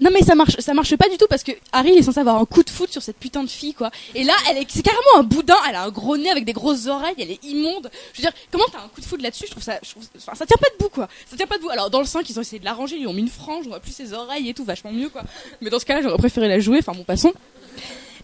non mais ça marche, ça marche pas du tout parce que Harry il est censé avoir un coup de foot sur cette putain de fille quoi. Et là elle est, c'est carrément un boudin. Elle a un gros nez avec des grosses oreilles, elle est immonde. Je veux dire, comment t'as un coup de foot là-dessus? Je trouve ça, je trouve, enfin ça tient pas debout quoi. Ça tient pas debout. Alors dans le 5 ils ont essayé de l'arranger, ils ont mis une frange, on voit plus ses oreilles et tout, vachement mieux quoi. Mais dans ce cas-là j'aurais préféré la jouer. Enfin bon passons.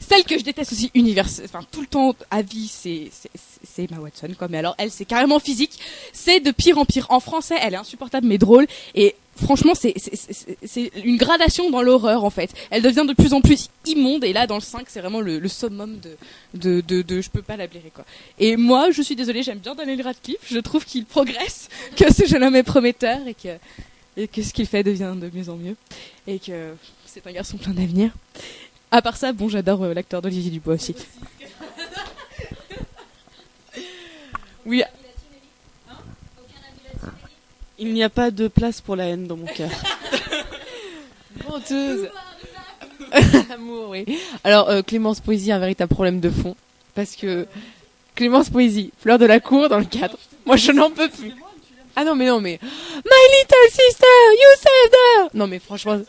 Celle que je déteste aussi univers, enfin tout le temps à vie, c'est c'est- Emma Watson quoi. Mais alors elle, c'est carrément physique. C'est de pire en pire. En français, elle est insupportable mais drôle. Et franchement, c'est c'est- une gradation dans l'horreur en fait. Elle devient de plus en plus immonde. Et là, dans le 5, c'est vraiment le, le summum de, de de de je peux pas la blairer quoi. Et moi, je suis désolée, j'aime bien Daniel Radcliffe. Je trouve qu'il progresse, que ce jeune homme est prometteur et que et que ce qu'il fait devient de mieux en mieux et que c'est un garçon plein d'avenir. À part ça, bon, j'adore euh, l'acteur d'Olivier Dubois aussi. Oui. Il n'y a pas de place pour la haine dans mon cœur. Menteuse. Amour, oui. Alors, euh, Clémence Poésie a un véritable problème de fond. Parce que Clémence Poésie, fleur de la cour dans le cadre. Moi, je n'en peux plus. Ah non, mais non, mais. My little sister, you saved her! Non, mais franchement.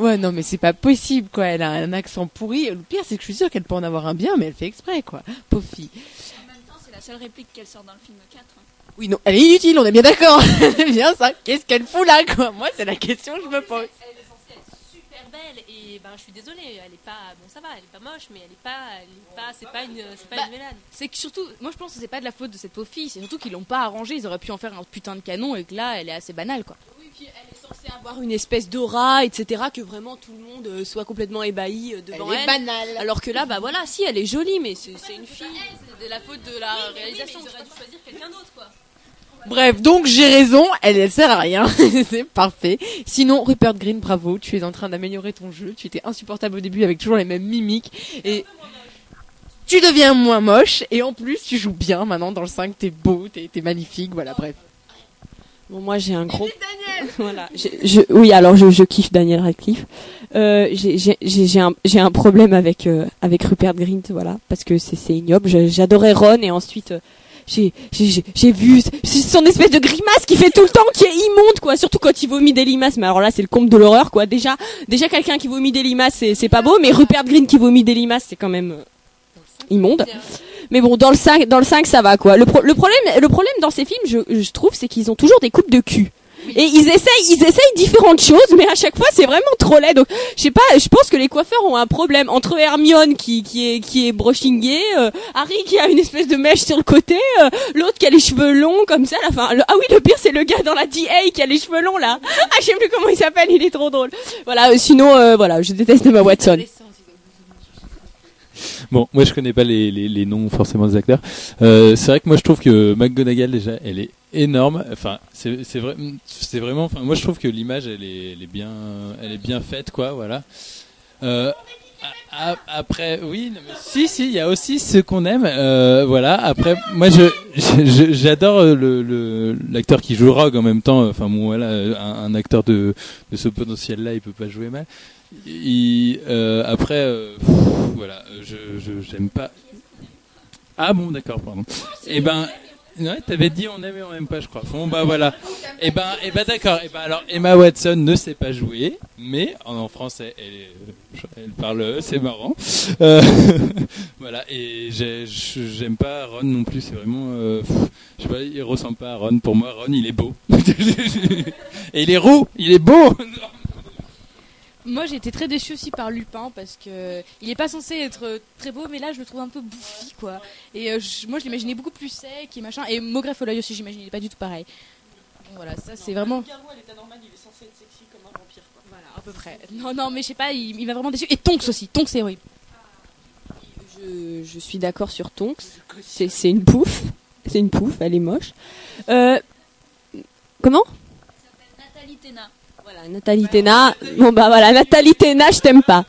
Ouais, non, mais c'est pas possible, quoi. Elle a un accent pourri. Le pire, c'est que je suis sûre qu'elle peut en avoir un bien, mais elle fait exprès, quoi. Pauvre fille. En même temps, c'est la seule réplique qu'elle sort dans le film 4. hein. Oui, non, elle est inutile, on est bien d'accord. C'est bien ça. Qu'est-ce qu'elle fout là, quoi? Moi, c'est la question que je me pose. Elle est censée être super belle et ben je suis désolée, elle est pas bon ça va, elle est pas moche mais elle est pas elle est pas c'est pas une c'est pas Bah, une Mélane. C'est que surtout, moi je pense que c'est pas de la faute de cette pauvre fille, c'est surtout qu'ils l'ont pas arrangé, ils auraient pu en faire un putain de canon et que là elle est assez banale quoi. Oui, puis elle est censée avoir une espèce d'aura, etc., que vraiment tout le monde euh, soit complètement ébahi euh, devant Elle elle. est banale. Alors que là, bah voilà, si, elle est jolie, mais c'est une fille. C'est de la faute de la réalisation. ils auraient dû choisir quelqu'un d'autre quoi. Bref, donc j'ai raison, elle, elle sert à rien. c'est parfait. Sinon, Rupert Green, bravo, tu es en train d'améliorer ton jeu. Tu étais insupportable au début avec toujours les mêmes mimiques. Et tu deviens moins moche. Et en plus, tu joues bien maintenant dans le 5. T'es beau, t'es t'es magnifique. Voilà, bref. Bon, moi j'ai un gros. Voilà. Je, je- oui, alors je, je kiffe Daniel Radcliffe. Euh, j'ai- j'ai j'ai- j'ai un, j'ai un problème avec euh, avec Rupert Grint, voilà, parce que c'est ignoble. J'adorais Ron et ensuite euh, j'ai j'ai vu son espèce de grimace qui fait tout le temps, qui est immonde, quoi. Surtout quand il vomit des limaces. Mais alors là, c'est le comble de l'horreur, quoi. Déjà, déjà quelqu'un qui vomit des limaces, c'est c'est pas beau, mais Rupert Grint qui vomit des limaces, c'est quand même euh, immonde. Mais bon, dans le 5, dans le 5, ça va, quoi. Le, pro- le problème, le problème dans ces films, je, je trouve, c'est qu'ils ont toujours des coupes de cul. Et ils essayent, ils essayent différentes choses, mais à chaque fois c'est vraiment trop laid. Donc, je sais pas, je pense que les coiffeurs ont un problème entre Hermione qui qui est qui est brushingée, euh, Harry qui a une espèce de mèche sur le côté, euh, l'autre qui a les cheveux longs comme ça. La fin, le- ah oui, le pire c'est le gars dans la DA qui a les cheveux longs là. Ah, je sais plus comment il s'appelle, il est trop drôle. Voilà. euh, sinon, euh, voilà, je déteste Emma Watson. Bon, moi je connais pas les, les, noms forcément des acteurs. Euh, c'est vrai que moi je trouve que McGonagall déjà, elle est énorme. Enfin, c'est c'est vrai, c'est vraiment. Enfin, moi je trouve que l'image elle est, elle est bien, elle est bien faite quoi. Voilà. Euh, après, oui, si, si, il y a aussi ce qu'on aime. Euh, voilà. Après, moi je, j'adore le l'acteur qui joue Rogue en même temps. Enfin bon, voilà, un, un acteur de de ce potentiel là, il peut pas jouer mal. Il, euh, après, euh, pff, voilà, je j'aime pas. Ah bon, d'accord, pardon. Eh ben, ouais, t'avais dit on aime et on aime pas, je crois. Bon bah voilà. Eh ben, eh ben d'accord. Eh ben alors Emma Watson ne sait pas jouer, mais en, français, elle, est- elle parle, c'est marrant. Euh, voilà. Et j'aime pas Ron non plus. C'est vraiment, euh, pff, je sais pas, il ressemble pas à Ron. Pour moi, Ron, il est beau. et il est roux. Il est beau. moi j'ai été très déçue aussi par Lupin parce que il est pas censé être très beau, mais là je le trouve un peu bouffi quoi. Et euh, je- moi je l'imaginais beaucoup plus sec et machin. Et Maugrey Folloy aussi, j'imagine, il est pas du tout pareil. Donc Voilà, ça c'est vraiment. À l'état normal, il est censé être sexy comme un vampire. Quoi. Voilà, à peu près. Non, non, mais je sais pas, il, il m'a vraiment déçu. Et Tonks aussi, Tonks c'est horrible. Je, je suis d'accord sur Tonks. C'est une pouffe. C'est une pouffe, elle est moche. Euh, comment? Nathalie Tena. Bon bah voilà, Nathalie Tena, je t'aime pas.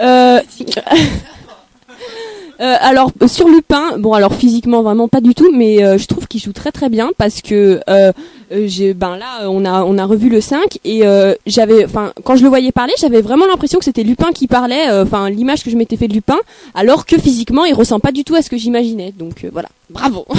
Euh, euh, alors sur Lupin, bon alors physiquement vraiment pas du tout, mais euh, je trouve qu'il joue très très bien parce que euh, euh, j'ai ben là on a on a revu le 5 et euh, j'avais enfin quand je le voyais parler, j'avais vraiment l'impression que c'était Lupin qui parlait, euh, enfin l'image que je m'étais fait de Lupin, alors que physiquement il ressemble pas du tout à ce que j'imaginais. Donc voilà, bravo.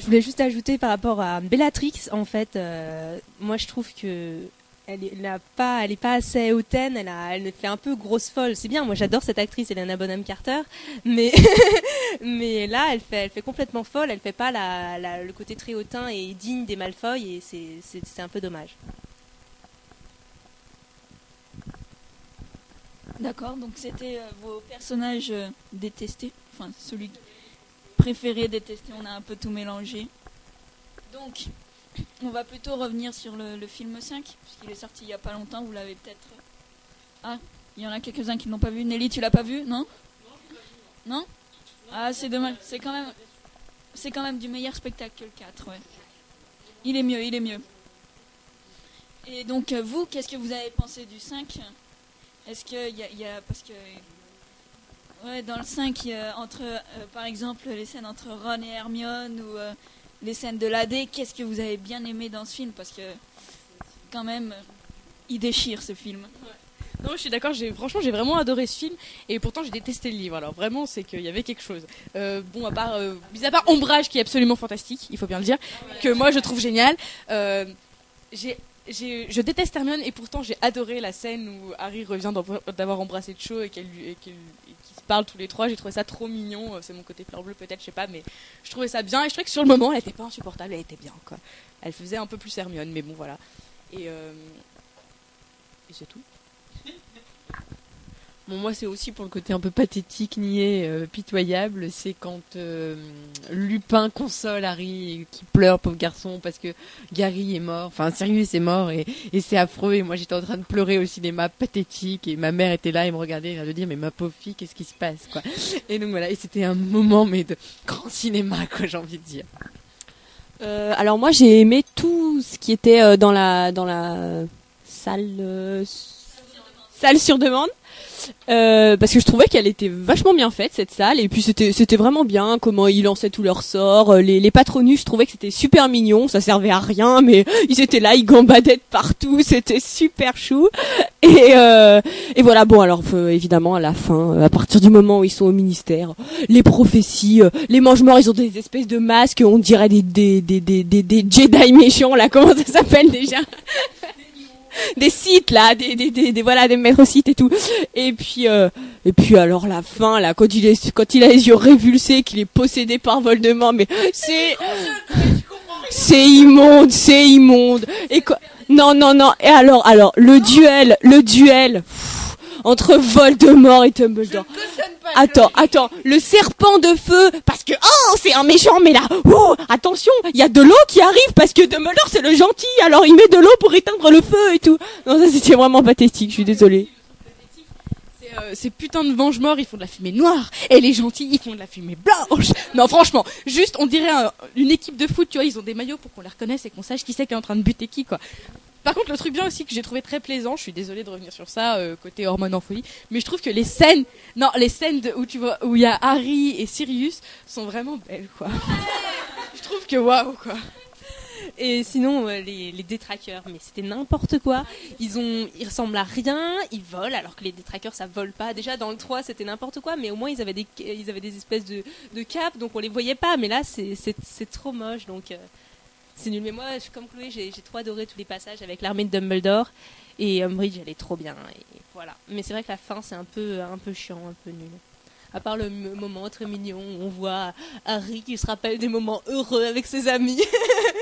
Je voulais juste ajouter par rapport à Bellatrix, en fait, euh, moi je trouve que elle n'a pas, elle est pas assez hautaine, elle, a, elle fait un peu grosse folle. C'est bien, moi j'adore cette actrice, Helena Bonham Carter, mais mais là elle fait, elle fait complètement folle, elle fait pas la, le côté très hautain et digne des Malfoy et c'est un peu dommage. D'accord, donc c'était euh, vos personnages euh, détestés, enfin celui préféré détesté, on a un peu tout mélangé. Donc, on va plutôt revenir sur le, film 5, puisqu'il est sorti il y a pas longtemps, vous l'avez peut-être... Ah, il y en a quelques-uns qui ne l'ont pas vu. Nelly, tu l'as pas vu, non? Non? Ah, c'est dommage, c'est quand même... C'est quand même du meilleur spectacle que le 4, ouais. Il est mieux, il est mieux. Et donc, euh, vous, qu'est-ce que vous avez pensé du 5 est-ce qu'il y, y a. Parce que. Ouais, dans le 5, il y a entre. euh, par exemple, les scènes entre Ron et Hermione ou euh, les scènes de l'AD, qu'est-ce que vous avez bien aimé dans ce film? Parce que. Quand même. Il déchire ce film. Non, je suis d'accord. Franchement, j'ai vraiment adoré ce film, et pourtant j'ai détesté le livre. Alors vraiment, c'est qu'il y avait quelque chose. Euh, bon, à part, mis à part Ombrage, qui est absolument fantastique, il faut bien le dire, que moi je trouve génial. j'ai, je déteste Hermione, et pourtant j'ai adoré la scène où Harry revient d'avoir embrassé Cho et qu'elle lui, et tous les trois. J'ai trouvé ça trop mignon. Euh, C'est mon côté fleur bleue peut-être, je sais pas, mais je trouvais ça bien. Et je trouvais que sur le moment, elle était pas insupportable, elle était bien quoi. Elle faisait un peu plus Hermione, mais bon voilà. Et, euh, et c'est tout. Bon, moi, c'est aussi pour le côté un peu pathétique, niais, euh, pitoyable. C'est quand euh, Lupin console Harry qui pleure, pauvre garçon, parce que Gary est mort. Enfin, Sirius est mort et, et c'est affreux. Et moi, j'étais en train de pleurer au cinéma, pathétique. Et ma mère était là et me regardait, et de dire, mais ma pauvre fille, qu'est-ce qui se passe, quoi? Et donc voilà. Et c'était un moment, mais de grand cinéma, quoi, j'ai envie de dire. Euh, alors moi j'ai aimé tout ce qui était euh, dans la dans la salle euh, salle sur demande Euh, parce que je trouvais qu'elle était vachement bien faite cette salle et puis c'était c'était vraiment bien comment ils lançaient tous leurs sorts Euh, les les patronus je trouvais que c'était super mignon ça servait à rien mais ils étaient là ils gambadaient partout c'était super chou. Et euh, et voilà bon alors euh, évidemment à la fin à partir du moment où ils sont au ministère les prophéties les mange-morts ils ont des espèces de masques on dirait des des des des des, des Jedi méchants là comment ça s'appelle déjà? Des sites là, des, des, des, voilà des maîtres sites et tout. Et puis euh, et puis alors la fin là quand il est quand il a les yeux révulsés, qu'il est possédé par Voldemort, mais c'est c'est immonde, c'est immonde. Et quoi? Non non non. Et alors alors le duel, le duel entre Voldemort et Dumbledore. Attends, attends, le serpent de feu, parce que oh, c'est un méchant, mais là, oh, attention, il y a de l'eau qui arrive parce que Dumbledore c'est le gentil, alors il met de l'eau pour éteindre le feu et tout. Non, ça c'était vraiment pathétique, je suis désolée. C'est, euh, ces putains de venge-morts, ils font de la fumée noire, et les gentils, ils font de la fumée blanche. Non, franchement, juste, on dirait un- une équipe de foot, tu vois, ils ont des maillots pour qu'on les reconnaisse et qu'on sache qui c'est qui est en train de buter qui, quoi. Par contre, le truc bien aussi que j'ai trouvé très plaisant, je suis désolée de revenir sur ça, euh, côté hormone en folie, mais je trouve que les scènes, non, les scènes de- où tu vois, où il y a Harry et Sirius sont vraiment belles, quoi. je trouve que waouh, quoi. Et sinon, euh, les, les détraqueurs, mais c'était n'importe quoi. Ils ont, ils ressemblent à rien, ils volent, alors que les détraqueurs, ça vole pas. Déjà, dans le 3, c'était n'importe quoi, mais au moins, ils avaient des, ils avaient des espèces de, de capes, donc on les voyait pas. Mais là, c'est trop moche, donc euh, c'est nul. Mais moi, comme Chloé, j'ai, trop adoré tous les passages avec l'armée de Dumbledore. Et Umbridge, elle est trop bien. Voilà. Mais c'est vrai que la fin, c'est un peu, un peu chiant, un peu nul. À part le moment très mignon où on voit Harry qui se rappelle des moments heureux avec ses amis.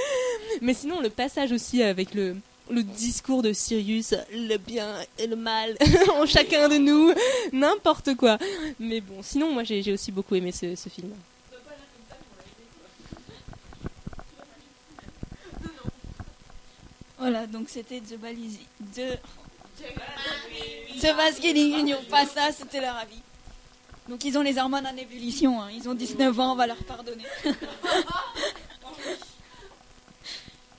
Mais sinon, le passage aussi avec le, discours de Sirius, le bien et le mal en chacun de nous, n'importe quoi. Mais bon, sinon, moi j'ai aussi beaucoup aimé ce film. Voilà, donc c'était The Balisi. The... The Basketing Union. Pas ça, c'était leur avis. Donc ils ont les hormones en ébullition. hein. Ils ont 19 ans, on va leur pardonner.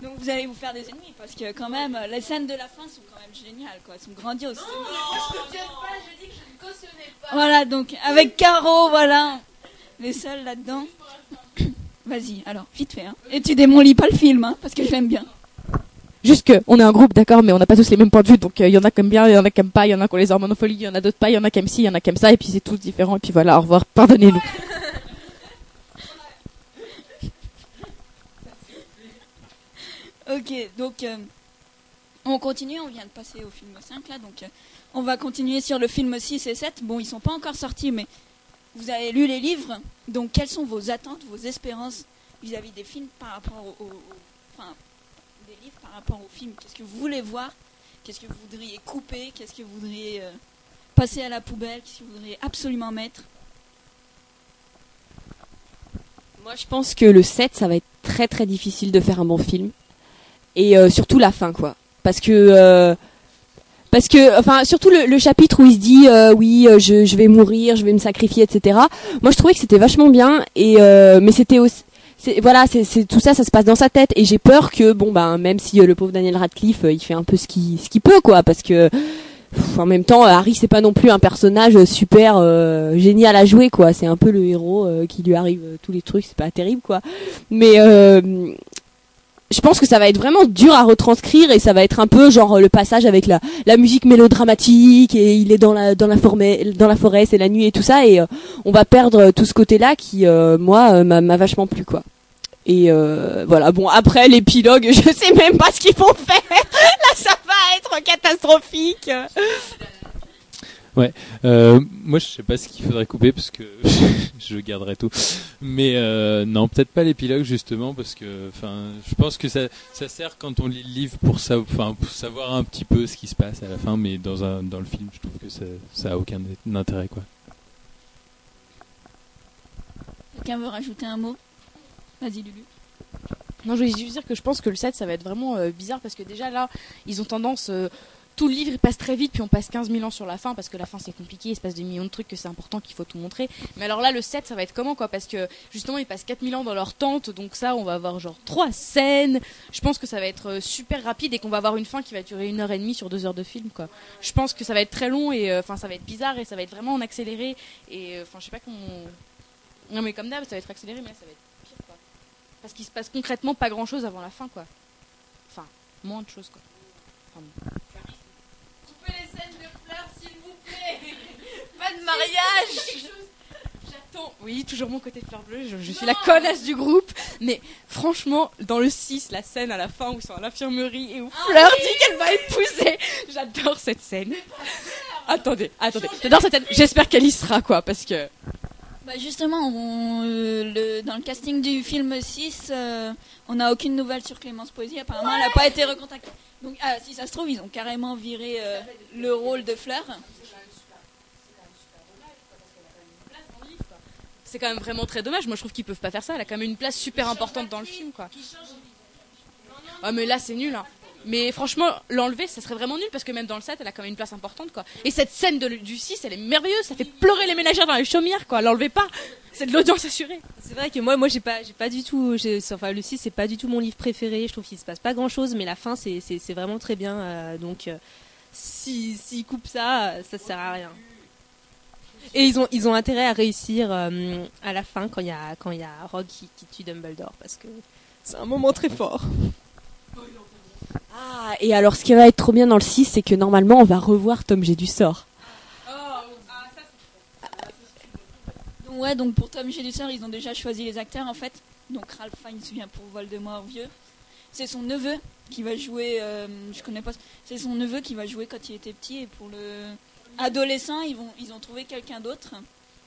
Donc vous allez vous faire des ennemis parce que quand même, les scènes de la fin sont quand même géniales, quoi. Elles sont grandioses. Voilà, donc avec Caro, voilà, les seuls là-dedans. Vas-y, alors, vite fait. Hein. Et tu démolis pas le film, hein, parce que je l'aime bien. Juste que, on est un groupe, d'accord, mais on n'a pas tous les mêmes points de vue, donc il y en a qui aiment bien, il y en a qui aiment pas, il y en a qui ont les hormones en il y en a d'autres pas, il y en a qui aiment ci, il y en a qui aiment ça, et puis c'est tous différent, et puis voilà, au revoir, pardonnez-nous. Ok, donc euh, on continue, on vient de passer au film 5 là, donc euh, on va continuer sur le film 6 et 7. Bon, ils sont pas encore sortis, mais vous avez lu les livres, donc quelles sont vos attentes, vos espérances vis-à-vis des films par rapport au, au- au- enfin, des livres par rapport aux films Qu'est-ce que vous voulez voir? Qu'est-ce que vous voudriez couper? Qu'est-ce que vous voudriez euh, passer à la poubelle? Qu'est-ce que vous voudriez absolument mettre? Moi, je pense que le 7, ça va être très très difficile de faire un bon film. Et euh, surtout la fin, quoi. Parce que. euh, parce que, enfin, surtout le, chapitre où il se dit oui, je, je vais mourir, je vais me sacrifier, etc. Moi, je trouvais que c'était vachement bien, et mais c'était aussi, voilà, c'est tout ça, ça se passe dans sa tête, et j'ai peur que bon ben, même si euh, le pauvre Daniel Radcliffe, euh, il fait un peu ce qu'il ce qu'il peut, quoi, parce que en même temps, Harry, c'est pas non plus un personnage super euh, génial à jouer, quoi. C'est un peu le héros qui lui arrive tous les trucs, c'est pas terrible, quoi. Mais je pense que ça va être vraiment dur à retranscrire et ça va être un peu genre euh, le passage avec la, la musique mélodramatique et il est dans la dans la forêt dans la forêt c'est la nuit et tout ça et euh, on va perdre tout ce côté là qui euh, moi euh, m'a m'a vachement plu quoi. Et euh, voilà bon après l'épilogue je sais même pas ce qu'ils vont faire là ça va être catastrophique. Ouais. Euh, moi, je sais pas ce qu'il faudrait couper parce que je garderai tout. Mais euh, non, peut-être pas l'épilogue justement parce que, enfin, je pense que ça, ça sert quand on lit le livre pour, sa- enfin, pour savoir un petit peu ce qui se passe à la fin. Mais dans un, dans le film, je trouve que ça, ça a aucun intérêt quoi. Quelqu'un veut rajouter un mot? Vas-y, Lulu. Non, je voulais juste dire que je pense que le 7, ça va être vraiment euh, bizarre parce que déjà là, ils ont tendance. Tout le livre il passe très vite, puis on passe 15 000 ans sur la fin parce que la fin c'est compliqué, il se passe des millions de trucs que c'est important qu'il faut tout montrer. Mais alors là, le 7, ça va être comment quoi? Parce que justement, ils passent 4000 ans dans leur tente, donc ça, on va avoir genre trois scènes. Je pense que ça va être euh, super rapide et qu'on va avoir une fin qui va durer une heure et demie sur deux heures de film quoi. Je pense que ça va être très long et euh, enfin ça va être bizarre et ça va être vraiment en accéléré et euh, enfin je sais pas comment. Non mais comme d'hab, ça va être accéléré, mais là, ça va être pire quoi. Parce qu'il se passe concrètement pas grand chose avant la fin, quoi. Enfin, moins de choses, quoi. Les scènes de fleurs, s'il vous plaît. Pas de mariage J'attends. Oui, toujours mon côté fleur bleue, je, je suis la connasse du groupe. Mais franchement, dans le 6, la scène à la fin où ils sont à l'infirmerie et où Fleur dit qu'elle va épouser. J'adore cette scène. Attendez, attendez. J'adore cette scène. J'espère qu'elle y sera, quoi, parce que. Bah justement, on, euh, le, dans le casting du film 6, euh, on n'a aucune nouvelle sur Clémence Poésy. Apparemment, elle n'a pas été recontactée. Donc, ah, si ça se trouve, ils ont carrément viré euh, le rôle de Fleur. C'est quand même vraiment très dommage. Moi, je trouve qu'ils peuvent pas faire ça. Elle a quand même une place super importante dans le film, quoi. Ah, mais là, c'est nul, hein. Mais franchement, l'enlever, ça serait vraiment nul parce que même dans le 7, elle a quand même une place importante, quoi. Et cette scène de- du 6, elle est merveilleuse. Ça fait pleurer les ménagères dans les chaumières, quoi. L'enlevez pas. C'est de l'audience assurée. C'est vrai que moi, moi, j'ai pas, j'ai pas du tout, enfin, le 6, c'est pas du tout mon livre préféré. Je trouve qu'il se passe pas grand chose, mais la fin, c'est, vraiment très bien. euh, donc, euh, si, s'ils coupent ça, euh, ça sert à rien. Et ils ont, ils ont intérêt à réussir euh, à la fin quand il y a, quand il y a Rogue qui, qui tue Dumbledore parce que c'est un moment très fort. Ah et alors ce qui va être trop bien dans le 6, c'est que normalement on va revoir Tom G du sort. Donc, ouais, donc pour Tom Jedusser, ils ont déjà choisi les acteurs en fait. Donc Ralph Fiennes vient pour Voldemort vieux. C'est son neveu qui va jouer. euh, je connais pas. C'est son neveu qui va jouer quand il était petit et pour le adolescent, ils vont, ils ont trouvé quelqu'un d'autre.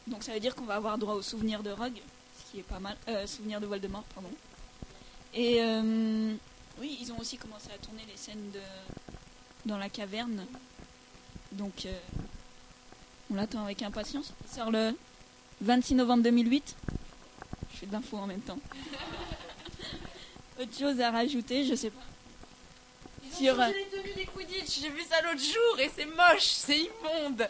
Donc ça veut dire qu'on va avoir droit au souvenir de Rogue, ce qui est pas mal. Euh, souvenir de Voldemort, pardon. Et euh, Oui, ils ont aussi commencé à tourner les scènes de dans la caverne. Donc, euh, on l'attend avec impatience. Il sort le 26 novembre 2008. Je fais de l'info en même temps. Autre chose à rajouter, je sais pas. Sur, euh, les tenues des Quidditch, j'ai vu ça l'autre jour et c'est moche, c'est immonde.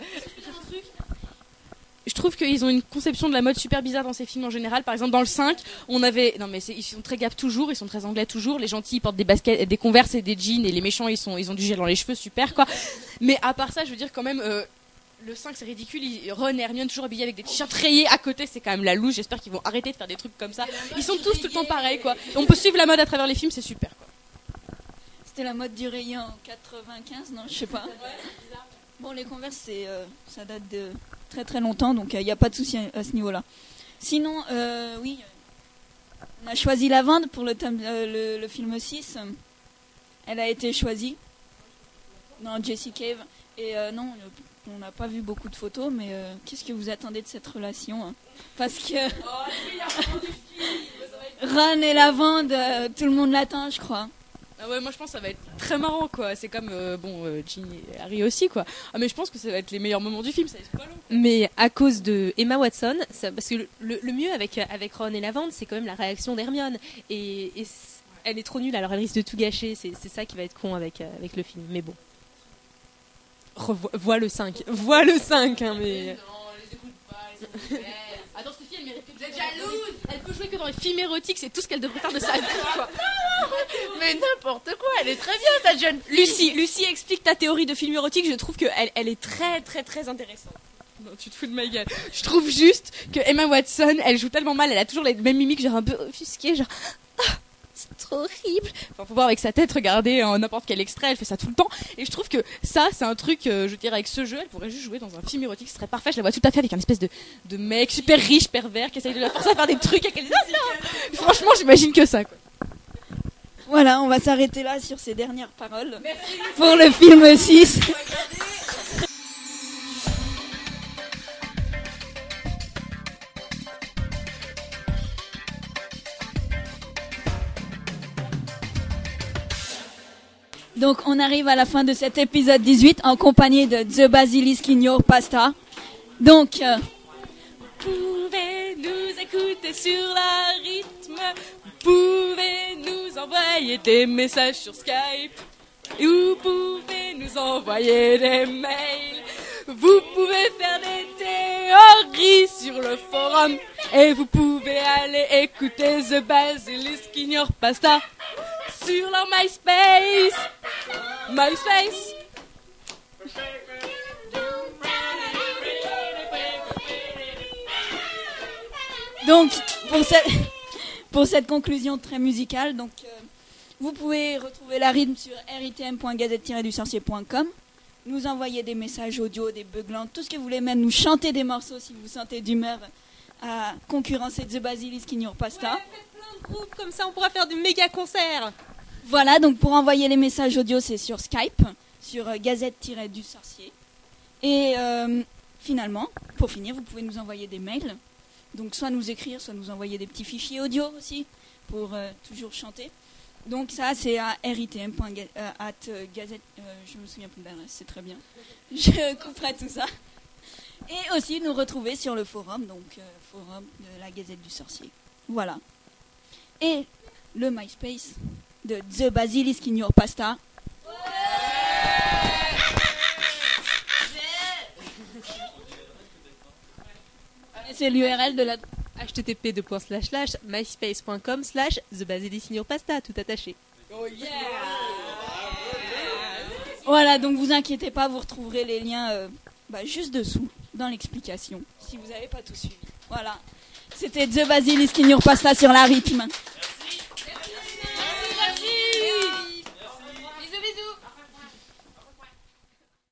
Je trouve qu'ils ont une conception de la mode super bizarre dans ces films en général. Par exemple, dans le 5, on avait. Non, mais ils sont très gap toujours, ils sont très anglais toujours. Les gentils, ils portent des baskets, des converses et des jeans, et les méchants, ils, sont, ils ont du gel dans les cheveux, super quoi. Mais à part ça, je veux dire, quand même. euh, le 5 c'est ridicule, Ron et Hermione toujours habillés avec des t-shirts rayés à côté, c'est quand même la louche, j'espère qu'ils vont arrêter de faire des trucs comme ça. Ils sont tous tout le temps pareils quoi. On peut suivre la mode à travers les films, c'est super quoi. C'était la mode du rayon en 95, non, je sais pas. Bon, les Converse, c'est, euh, ça date de très très longtemps, donc il n'y a pas de souci à, à ce niveau-là. Sinon, euh, oui, on a choisi Lavande pour le, thème- euh, le, le film 6. Elle a été choisie. Non, Jessie Cave. Et euh, non, euh, on n'a pas vu beaucoup de photos, mais euh, qu'est-ce que vous attendez de cette relation hein? Parce que Ron et Lavande, euh, tout le monde l'attend, je crois. Ah ouais, moi je pense que ça va être très marrant quoi. C'est comme euh, bon euh, Ginny et Harry aussi quoi. Ah mais je pense que ça va être les meilleurs moments du film, ça va être pas long. Mais à cause de Emma Watson, ça- parce que le, mieux avec, avec Ron et Lavande, c'est quand même la réaction d'Hermione. Et, elle est trop nulle, alors elle risque de tout gâcher. C'est ça qui va être con avec, euh, avec le film. Mais bon. Revois, vois le 5. Vois le 5, hein, mais. Attends, cette fille elle mérite que d'être jalouse. Elle peut jouer que dans les films érotiques, c'est tout ce qu'elle devrait faire de sa vie quoi. Mais n'importe quoi, elle est très bien cette jeune fille. Lucie, Lucie explique ta théorie de film érotique, je trouve qu'elle elle est très très très intéressante. Non, tu te fous de ma gueule. Je trouve juste que Emma Watson, elle joue tellement mal, elle a toujours les mêmes mimiques, genre un peu offusquées, genre c'est trop horrible. Enfin, faut voir avec sa tête, regarder n'importe quel extrait, elle fait ça tout le temps. Et je trouve que ça, c'est un truc, euh, je dirais, avec ce jeu, elle pourrait juste jouer dans un film érotique, ce serait parfait. Je la vois tout à fait avec un espèce de, de mec super riche, pervers, qui essaye de la forcer à faire des trucs et qu'elle dit Ah, non Franchement, j'imagine que ça, quoi. Voilà, on va s'arrêter là sur ces dernières paroles pour le film 6. Donc on arrive à la fin de cet épisode 18 en compagnie de The Basilisk Your Pasta. Donc euh, pouvez nous écouter sur la rythme. Vous pouvez nous envoyer des messages sur Skype. Vous pouvez nous envoyer des mails. Vous pouvez faire des théories sur le forum. Et vous pouvez aller écouter The Basilisk Your Pasta sur leur MySpace. MySpace. Donc, pour cette, pour cette conclusion très musicale, donc, euh, vous pouvez retrouver la rythme sur ritm.gazette-du-sorcier.com, nous envoyer des messages audio, des beuglants, tout ce que vous voulez, même nous chanter des morceaux si vous sentez d'humeur à concurrencer The Basilisk Your Pasta. Groupe, comme ça, on pourra faire du méga concert. Voilà, donc pour envoyer les messages audio, c'est sur Skype, sur euh, gazette-du sorcier. Et euh, finalement, pour finir, vous pouvez nous envoyer des mails. Donc soit nous écrire, soit nous envoyer des petits fichiers audio aussi, pour euh, toujours chanter. Donc ça, c'est à ritm.gazette... je me souviens plus de c'est très bien. Je couperai tout ça. Et aussi nous retrouver sur le forum, donc forum de la Gazette du Sorcier. Voilà. Et le MySpace de The Basilisk in Your Pasta. C'est l'URL de la... http myspace.com slash pasta tout attaché. Voilà, donc vous inquiétez pas, vous retrouverez les liens euh, bah, juste dessous, dans l'explication, si vous n'avez pas tout suivi. Voilà. C'était The Basilisk in Your Pasta sur la rythme.